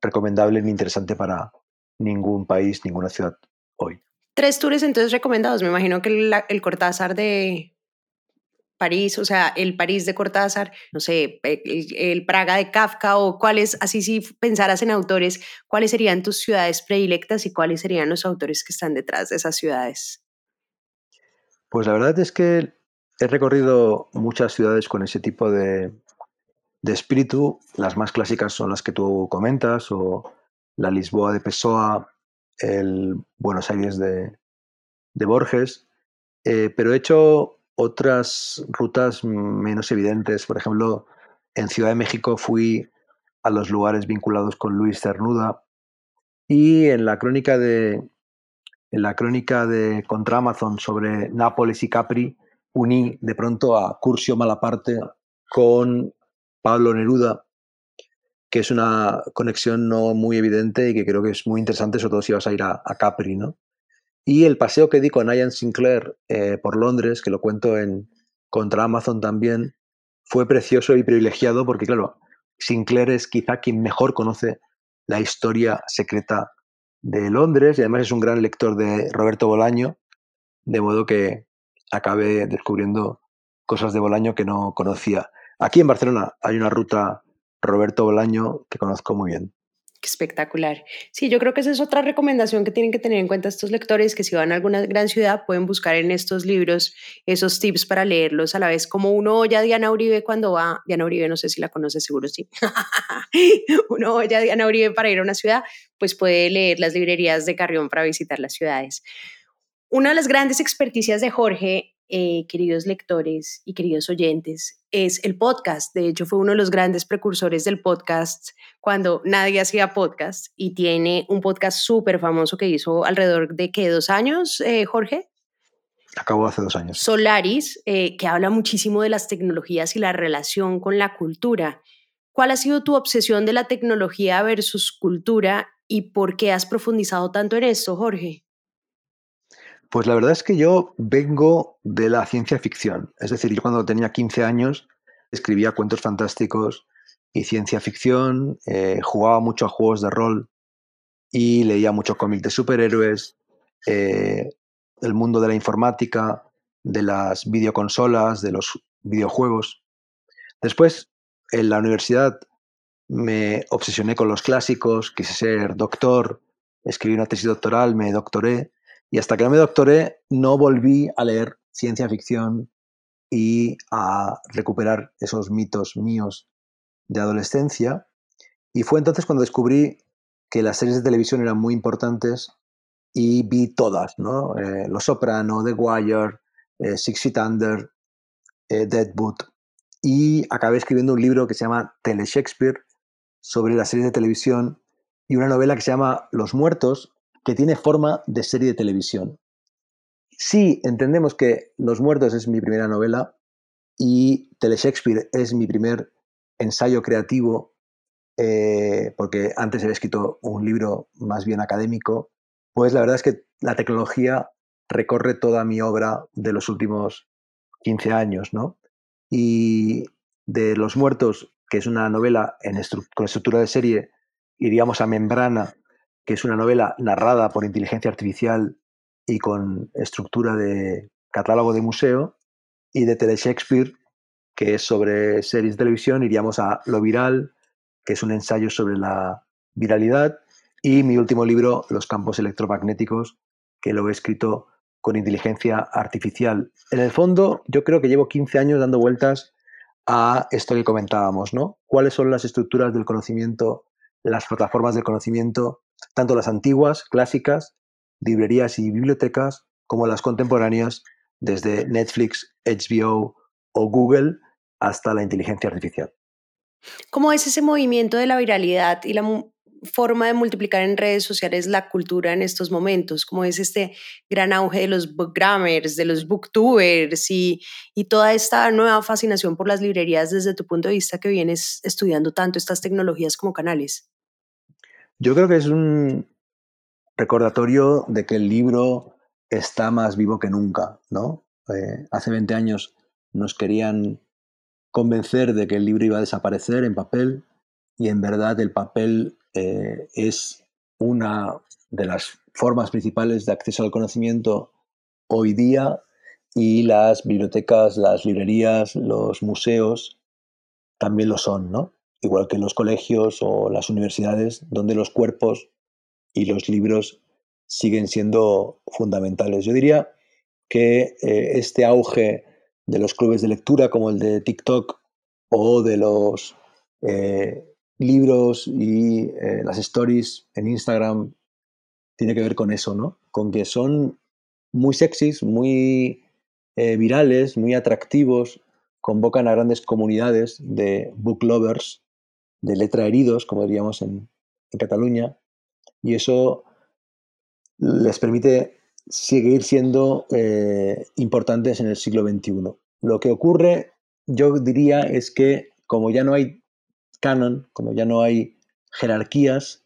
recomendable ni interesante para ningún país, ninguna ciudad hoy.
Tres tours entonces recomendados. Me imagino que el, Cortázar de París, o sea, el París de Cortázar, no sé, el, Praga de Kafka o cuáles, así si pensaras en autores, cuáles serían tus ciudades predilectas y cuáles serían los autores que están detrás de esas ciudades.
Pues la verdad es que he recorrido muchas ciudades con ese tipo de, de espíritu. Las más clásicas son las que tú comentas, o la Lisboa de Pessoa, el Buenos Aires de, Borges, eh, pero he hecho otras rutas menos evidentes. Por ejemplo, en Ciudad de México fui a los lugares vinculados con Luis Cernuda y en la crónica de en la crónica de contra Amazon sobre Nápoles y Capri uní de pronto a Curcio Malaparte con Pablo Neruda que es una conexión no muy evidente y que creo que es muy interesante, sobre todo si vas a ir a, Capri, ¿no? Y el paseo que di con Ian Sinclair eh, por Londres, que lo cuento en, contra Amazon también, fue precioso y privilegiado porque, claro, Sinclair es quizá quien mejor conoce la historia secreta de Londres y además es un gran lector de Roberto Bolaño, de modo que acabé descubriendo cosas de Bolaño que no conocía. Aquí en Barcelona hay una ruta Roberto Bolaño que conozco muy bien.
Espectacular. Sí, yo creo que esa es otra recomendación que tienen que tener en cuenta estos lectores, que si van a alguna gran ciudad pueden buscar en estos libros esos tips para leerlos a la vez, como uno oye a Diana Uribe cuando va, Diana Uribe no sé si la conoce, seguro sí, <laughs> uno oye a Diana Uribe para ir a una ciudad, pues puede leer las librerías de Carrión para visitar las ciudades. Una de las grandes experticias de Jorge eh, queridos lectores y queridos oyentes, es el podcast. De hecho, fue uno de los grandes precursores del podcast cuando nadie hacía podcast y tiene un podcast súper famoso que hizo alrededor de, ¿qué? ¿Dos años, eh, Jorge?
Acabó hace dos años.
Solaris, eh, que habla muchísimo de las tecnologías y la relación con la cultura. ¿Cuál ha sido tu obsesión de la tecnología versus cultura y por qué has profundizado tanto en esto, Jorge?
Pues la verdad es que yo vengo de la ciencia ficción. Es decir, yo cuando tenía 15 años escribía cuentos fantásticos y ciencia ficción, eh, jugaba mucho a juegos de rol y leía mucho cómics de superhéroes, eh, el mundo de la informática, de las videoconsolas, de los videojuegos. Después, en la universidad, me obsesioné con los clásicos, quise ser doctor, escribí una tesis doctoral, me doctoré y hasta que no me doctoré, no volví a leer ciencia ficción y a recuperar esos mitos míos de adolescencia. Y fue entonces cuando descubrí que las series de televisión eran muy importantes y vi todas, ¿no? Eh, Los Soprano, The Wire, eh, Six Feet Under, eh, Deadwood. Y acabé escribiendo un libro que se llama Tele Shakespeare sobre las series de televisión y una novela que se llama Los Muertos, que tiene forma de serie de televisión. Sí, entendemos que Los Muertos es mi primera novela y Tele Shakespeare es mi primer ensayo creativo, eh, porque antes había escrito un libro más bien académico, pues la verdad es que la tecnología recorre toda mi obra de los últimos 15 años, ¿no? Y de Los Muertos, que es una novela con estructura de serie, iríamos a Membrana, que es una novela narrada por inteligencia artificial y con estructura de catálogo de museo, y de Tele Shakespeare, que es sobre series de televisión, iríamos a Lo Viral, que es un ensayo sobre la viralidad, y mi último libro, Los campos electromagnéticos, que lo he escrito con inteligencia artificial. En el fondo, yo creo que llevo 15 años dando vueltas a esto que comentábamos, ¿no? ¿Cuáles son las estructuras del conocimiento, las plataformas del conocimiento tanto las antiguas, clásicas, librerías y bibliotecas, como las contemporáneas, desde Netflix, HBO o Google hasta la inteligencia artificial.
¿Cómo es ese movimiento de la viralidad y la forma de multiplicar en redes sociales la cultura en estos momentos? ¿Cómo es este gran auge de los bookgrammers, de los booktubers y, y toda esta nueva fascinación por las librerías desde tu punto de vista que vienes estudiando tanto estas tecnologías como canales?
Yo creo que es un recordatorio de que el libro está más vivo que nunca, ¿no? Eh, hace 20 años nos querían convencer de que el libro iba a desaparecer en papel y en verdad el papel eh, es una de las formas principales de acceso al conocimiento hoy día y las bibliotecas, las librerías, los museos también lo son, ¿no? Igual que los colegios o las universidades, donde los cuerpos y los libros siguen siendo fundamentales. Yo diría que eh, este auge de los clubes de lectura como el de TikTok o de los eh, libros y eh, las stories en Instagram tiene que ver con eso, ¿no? Con que son muy sexys, muy virales, muy atractivos, convocan a grandes comunidades de book lovers de letra heridos, como diríamos en, Cataluña, y eso les permite seguir siendo eh, importantes en el siglo XXI. Lo que ocurre, yo diría, es que como ya no hay canon, como ya no hay jerarquías,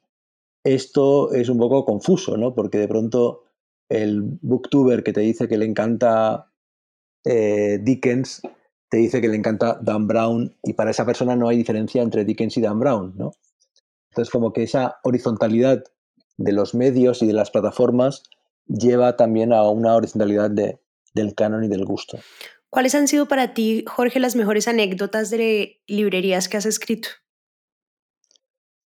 esto es un poco confuso, ¿no? Porque de pronto el booktuber que te dice que le encanta eh, Dickens te dice que le encanta Dan Brown y para esa persona no hay diferencia entre Dickens y Dan Brown, ¿no? Entonces, como que esa horizontalidad de los medios y de las plataformas lleva también a una horizontalidad de, del canon y del gusto.
¿Cuáles han sido para ti, Jorge, las mejores anécdotas de librerías que has escrito?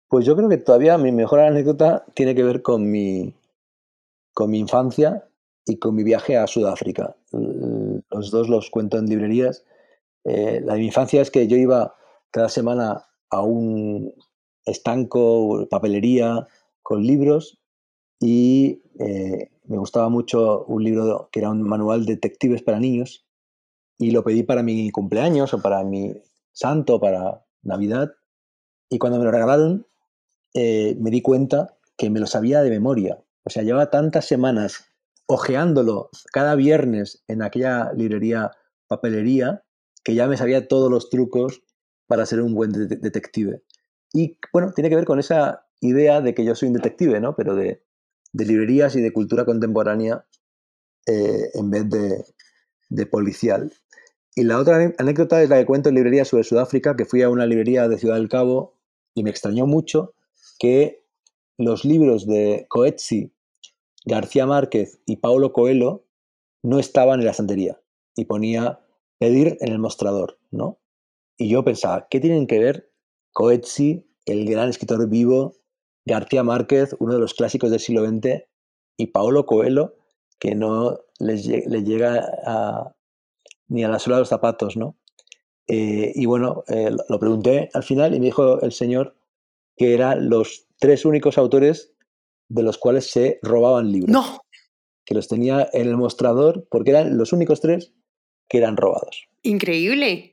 Pues yo creo que todavía mi mejor anécdota tiene que ver con mi, con mi infancia y con mi viaje a Sudáfrica. Los dos los cuento en librerías. Eh, la de mi infancia es que yo iba cada semana a un estanco, papelería, con libros y eh, me gustaba mucho un libro que era un manual de detectives para niños y lo pedí para mi cumpleaños o para mi santo, para Navidad. Y cuando me lo regalaron, eh, me di cuenta que me lo sabía de memoria. O sea, llevaba tantas semanas ojeándolo cada viernes en aquella librería papelería que ya me sabía todos los trucos para ser un buen detective. Y bueno, tiene que ver con esa idea de que yo soy un detective, ¿no? Pero de, de librerías y de cultura contemporánea eh, en vez de, de, policial. Y la otra anécdota es la que cuento en librería sobre Sudáfrica, que fui a una librería de Ciudad del Cabo y me extrañó mucho que los libros de Coetzee, García Márquez y Paulo Coelho no estaban en la estantería y ponía pedir en el mostrador, ¿no? Y yo pensaba, ¿qué tienen que ver Coetzee, el gran escritor vivo, García Márquez, uno de los clásicos del siglo XX, y Paulo Coelho, que no les, le llega a, ni a la suela de los zapatos, ¿no? Eh, y bueno, eh, lo pregunté al final y me dijo el señor que eran los tres únicos autores de los cuales se robaban libros.
No.
Que los tenía en el mostrador porque eran los únicos tres que eran robados.
Increíble.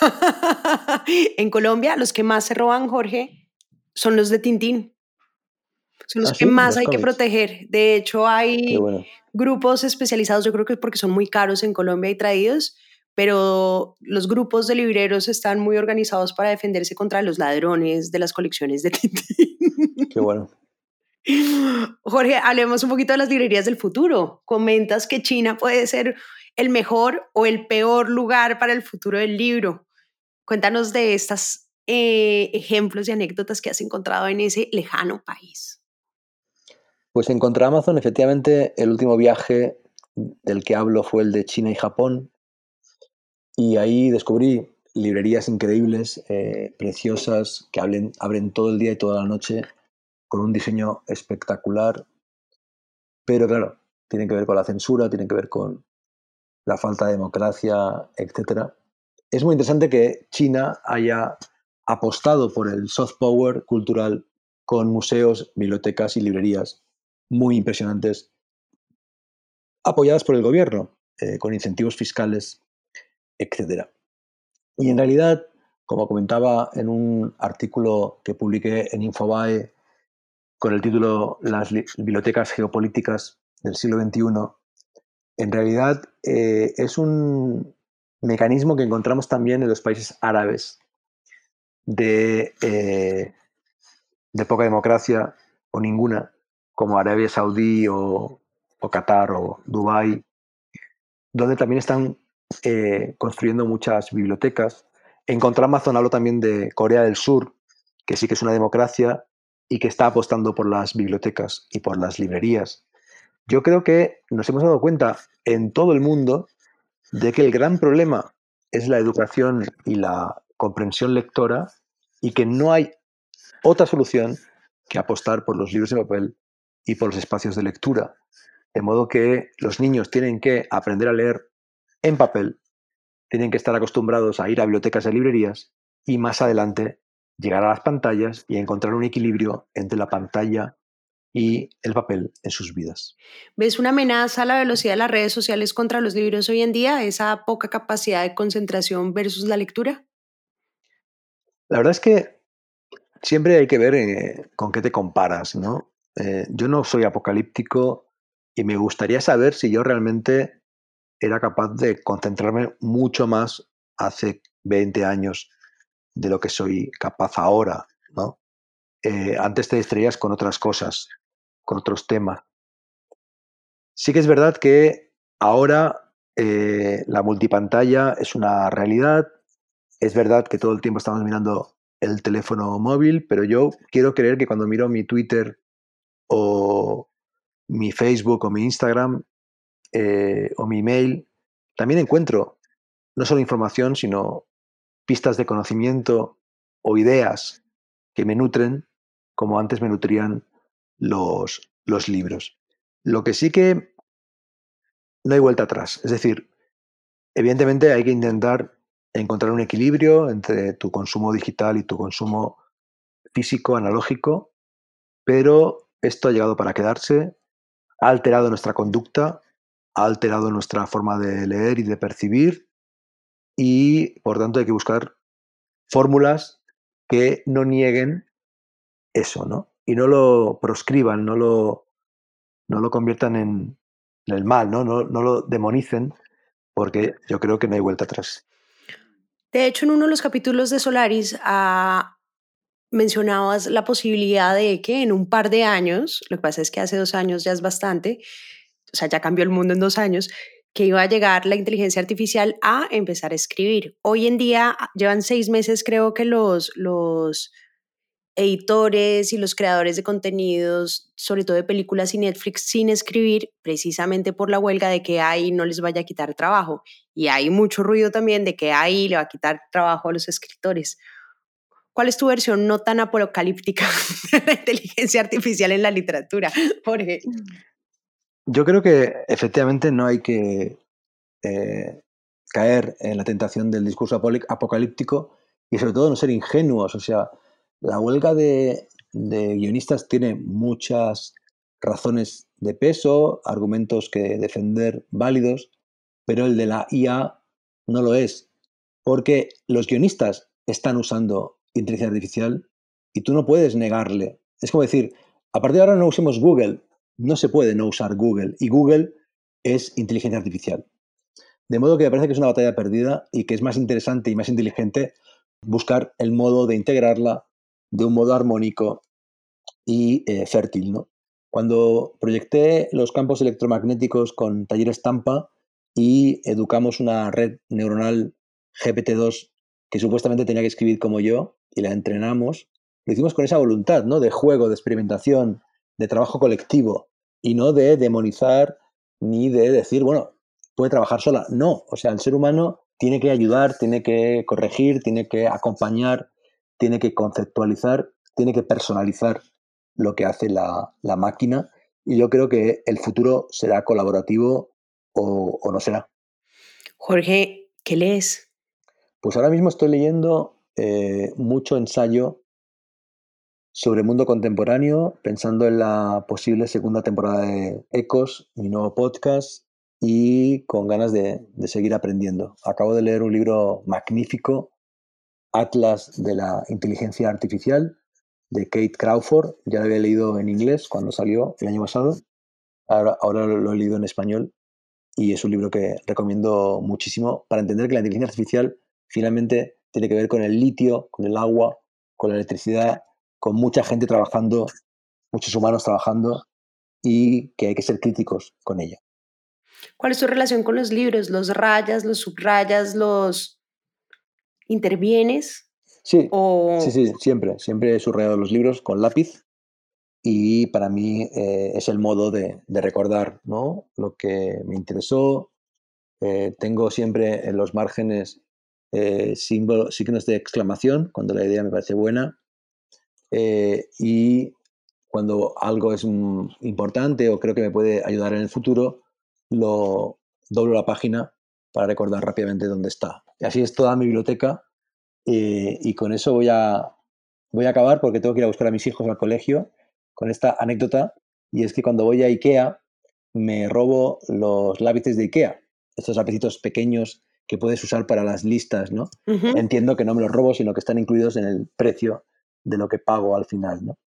<laughs> en Colombia, los que más se roban, Jorge, son los de Tintín. Son los ¿Ah, que más hay que proteger. De hecho, hay grupos especializados, yo creo que es porque son muy caros en Colombia y traídos, pero los grupos de libreros están muy organizados para defenderse contra los ladrones de las colecciones de Tintín.
Qué bueno. <laughs>
Jorge, hablemos un poquito de las librerías del futuro. Comentas que China puede ser el mejor o el peor lugar para el futuro del libro. Cuéntanos de estos eh, ejemplos y anécdotas que has encontrado en ese lejano país.
Pues encontré Amazon, efectivamente, el último viaje del que hablo fue el de China y Japón. Y ahí descubrí librerías increíbles, eh, preciosas, que abren, abren todo el día y toda la noche, con un diseño espectacular. Pero claro, tienen que ver con la censura, tienen que ver con la falta de democracia, etc. Es muy interesante que China haya apostado por el soft power cultural con museos, bibliotecas y librerías muy impresionantes, apoyadas por el gobierno, eh, con incentivos fiscales, etc. Y en realidad, como comentaba en un artículo que publiqué en Infobae con el título Las bibliotecas geopolíticas del siglo XXI, en realidad eh, es un mecanismo que encontramos también en los países árabes de, eh, poca democracia o ninguna, como Arabia Saudí o, Qatar o Dubái, donde también están eh, construyendo muchas bibliotecas. En contra Amazon hablo también de Corea del Sur, que sí que es una democracia y que está apostando por las bibliotecas y por las librerías. Yo creo que nos hemos dado cuenta en todo el mundo de que el gran problema es la educación y la comprensión lectora y que no hay otra solución que apostar por los libros de papel y por los espacios de lectura. De modo que los niños tienen que aprender a leer en papel, tienen que estar acostumbrados a ir a bibliotecas y librerías y más adelante llegar a las pantallas y encontrar un equilibrio entre la pantalla y el papel en sus vidas.
¿Ves una amenaza a la velocidad de las redes sociales contra los libros hoy en día, esa poca capacidad de concentración versus la lectura?
La verdad es que siempre hay que ver eh, con qué te comparas, ¿no? Eh, yo no soy apocalíptico y me gustaría saber si yo realmente era capaz de concentrarme mucho más hace 20 años de lo que soy capaz ahora, ¿no? Eh, antes te distraías con otras cosas, con otros temas. Sí que es verdad que ahora Eh, la multipantalla es una realidad. Es verdad que todo el tiempo estamos mirando el teléfono móvil, pero yo quiero creer que cuando miro mi Twitter o mi Facebook o mi Instagram eh, o mi email, también encuentro no solo información, sino pistas de conocimiento o ideas que me nutren como antes me nutrían los, libros. Lo que sí que no hay vuelta atrás. Es decir, evidentemente hay que intentar encontrar un equilibrio entre tu consumo digital y tu consumo físico, analógico, pero esto ha llegado para quedarse, ha alterado nuestra conducta, ha alterado nuestra forma de leer y de percibir y por tanto hay que buscar fórmulas que no nieguen eso, ¿no? Y no lo proscriban, no lo, no lo conviertan en, el mal, ¿no? ¿no? No lo demonicen, porque yo creo que no hay vuelta atrás.
De hecho, en uno de los capítulos de Solaris ah, mencionabas la posibilidad de que en un par de años, lo que pasa es que hace dos años ya es bastante, o sea, ya cambió el mundo en dos años, que iba a llegar la inteligencia artificial a empezar a escribir. Hoy en día ah, llevan seis meses, creo que los, los editores y los creadores de contenidos, sobre todo de películas y Netflix, sin escribir, precisamente por la huelga de que ahí no les vaya a quitar trabajo. Y hay mucho ruido también de que ahí le va a quitar trabajo a los escritores. ¿Cuál es tu versión no tan apocalíptica <laughs> de la inteligencia artificial en la literatura, Jorge?
Yo creo que efectivamente no hay que eh, caer en la tentación del discurso apocalíptico y sobre todo no ser ingenuos. O sea, la huelga de, guionistas tiene muchas razones de peso, argumentos que defender válidos, pero el de la IA no lo es, porque los guionistas están usando inteligencia artificial y tú no puedes negarle. Es como decir, a partir de ahora no usemos Google, no se puede no usar Google y Google es inteligencia artificial. De modo que me parece que es una batalla perdida y que es más interesante y más inteligente buscar el modo de integrarla de un modo armónico y eh, fértil. ¿no? Cuando proyecté los campos electromagnéticos con talleres Tampa y educamos una red neuronal GPT-2 que supuestamente tenía que escribir como yo y la entrenamos, lo hicimos con esa voluntad ¿no? de juego, de experimentación, de trabajo colectivo y no de demonizar ni de decir, bueno, puede trabajar sola. No, o sea, el ser humano tiene que ayudar, tiene que corregir, tiene que acompañar, tiene que conceptualizar, tiene que personalizar lo que hace la, máquina y yo creo que el futuro será colaborativo o, no será.
Jorge, ¿qué lees?
Pues ahora mismo estoy leyendo eh, mucho ensayo sobre mundo contemporáneo, pensando en la posible segunda temporada de Ecos, mi nuevo podcast, y con ganas de seguir aprendiendo. Acabo de leer un libro magnífico Atlas de la Inteligencia Artificial de Kate Crawford. Ya lo había leído en inglés cuando salió el año pasado. Ahora, lo he leído en español y es un libro que recomiendo muchísimo para entender que la inteligencia artificial finalmente tiene que ver con el litio, con el agua, con la electricidad, con mucha gente trabajando, muchos humanos trabajando y que hay que ser críticos con ella.
¿Cuál es tu relación con los libros? ¿Los rayas, los subrayas, los ¿Intervienes?
Sí, sí, sí, siempre. Siempre he subrayado los libros con lápiz y para mí eh, es el modo de, recordar ¿no? lo que me interesó. Eh, tengo siempre en los márgenes eh, signos de exclamación cuando la idea me parece buena y cuando algo es importante o creo que me puede ayudar en el futuro, lo doblo la página para recordar rápidamente dónde está. Y así es toda mi biblioteca eh, y con eso voy a, voy a acabar porque tengo que ir a buscar a mis hijos al colegio con esta anécdota y es que cuando voy a Ikea me robo los lápices de Ikea, estos lapicitos pequeños que puedes usar para las listas, ¿no? Entiendo que no me los robo, sino que están incluidos en el precio de lo que pago al final, ¿no?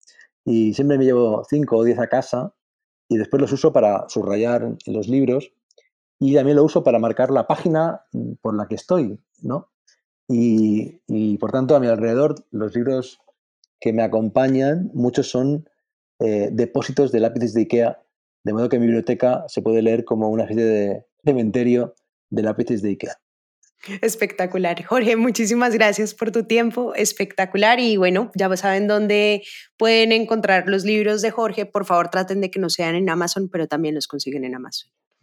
Y siempre me llevo 5 o 10 a casa y después los uso para subrayar los libros y también lo uso para marcar la página por la que estoy, ¿no? Y, por tanto, a mi alrededor, los libros que me acompañan, muchos son eh, depósitos de lápices de IKEA, de modo que mi biblioteca se puede leer como una especie de cementerio de lápices de Ikea.
Espectacular. Jorge, muchísimas gracias por tu tiempo. Espectacular. Y bueno, ya saben dónde pueden encontrar los libros de Jorge. Por favor, traten de que no sean en Amazon, pero también los consiguen en Amazon.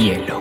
Hielo.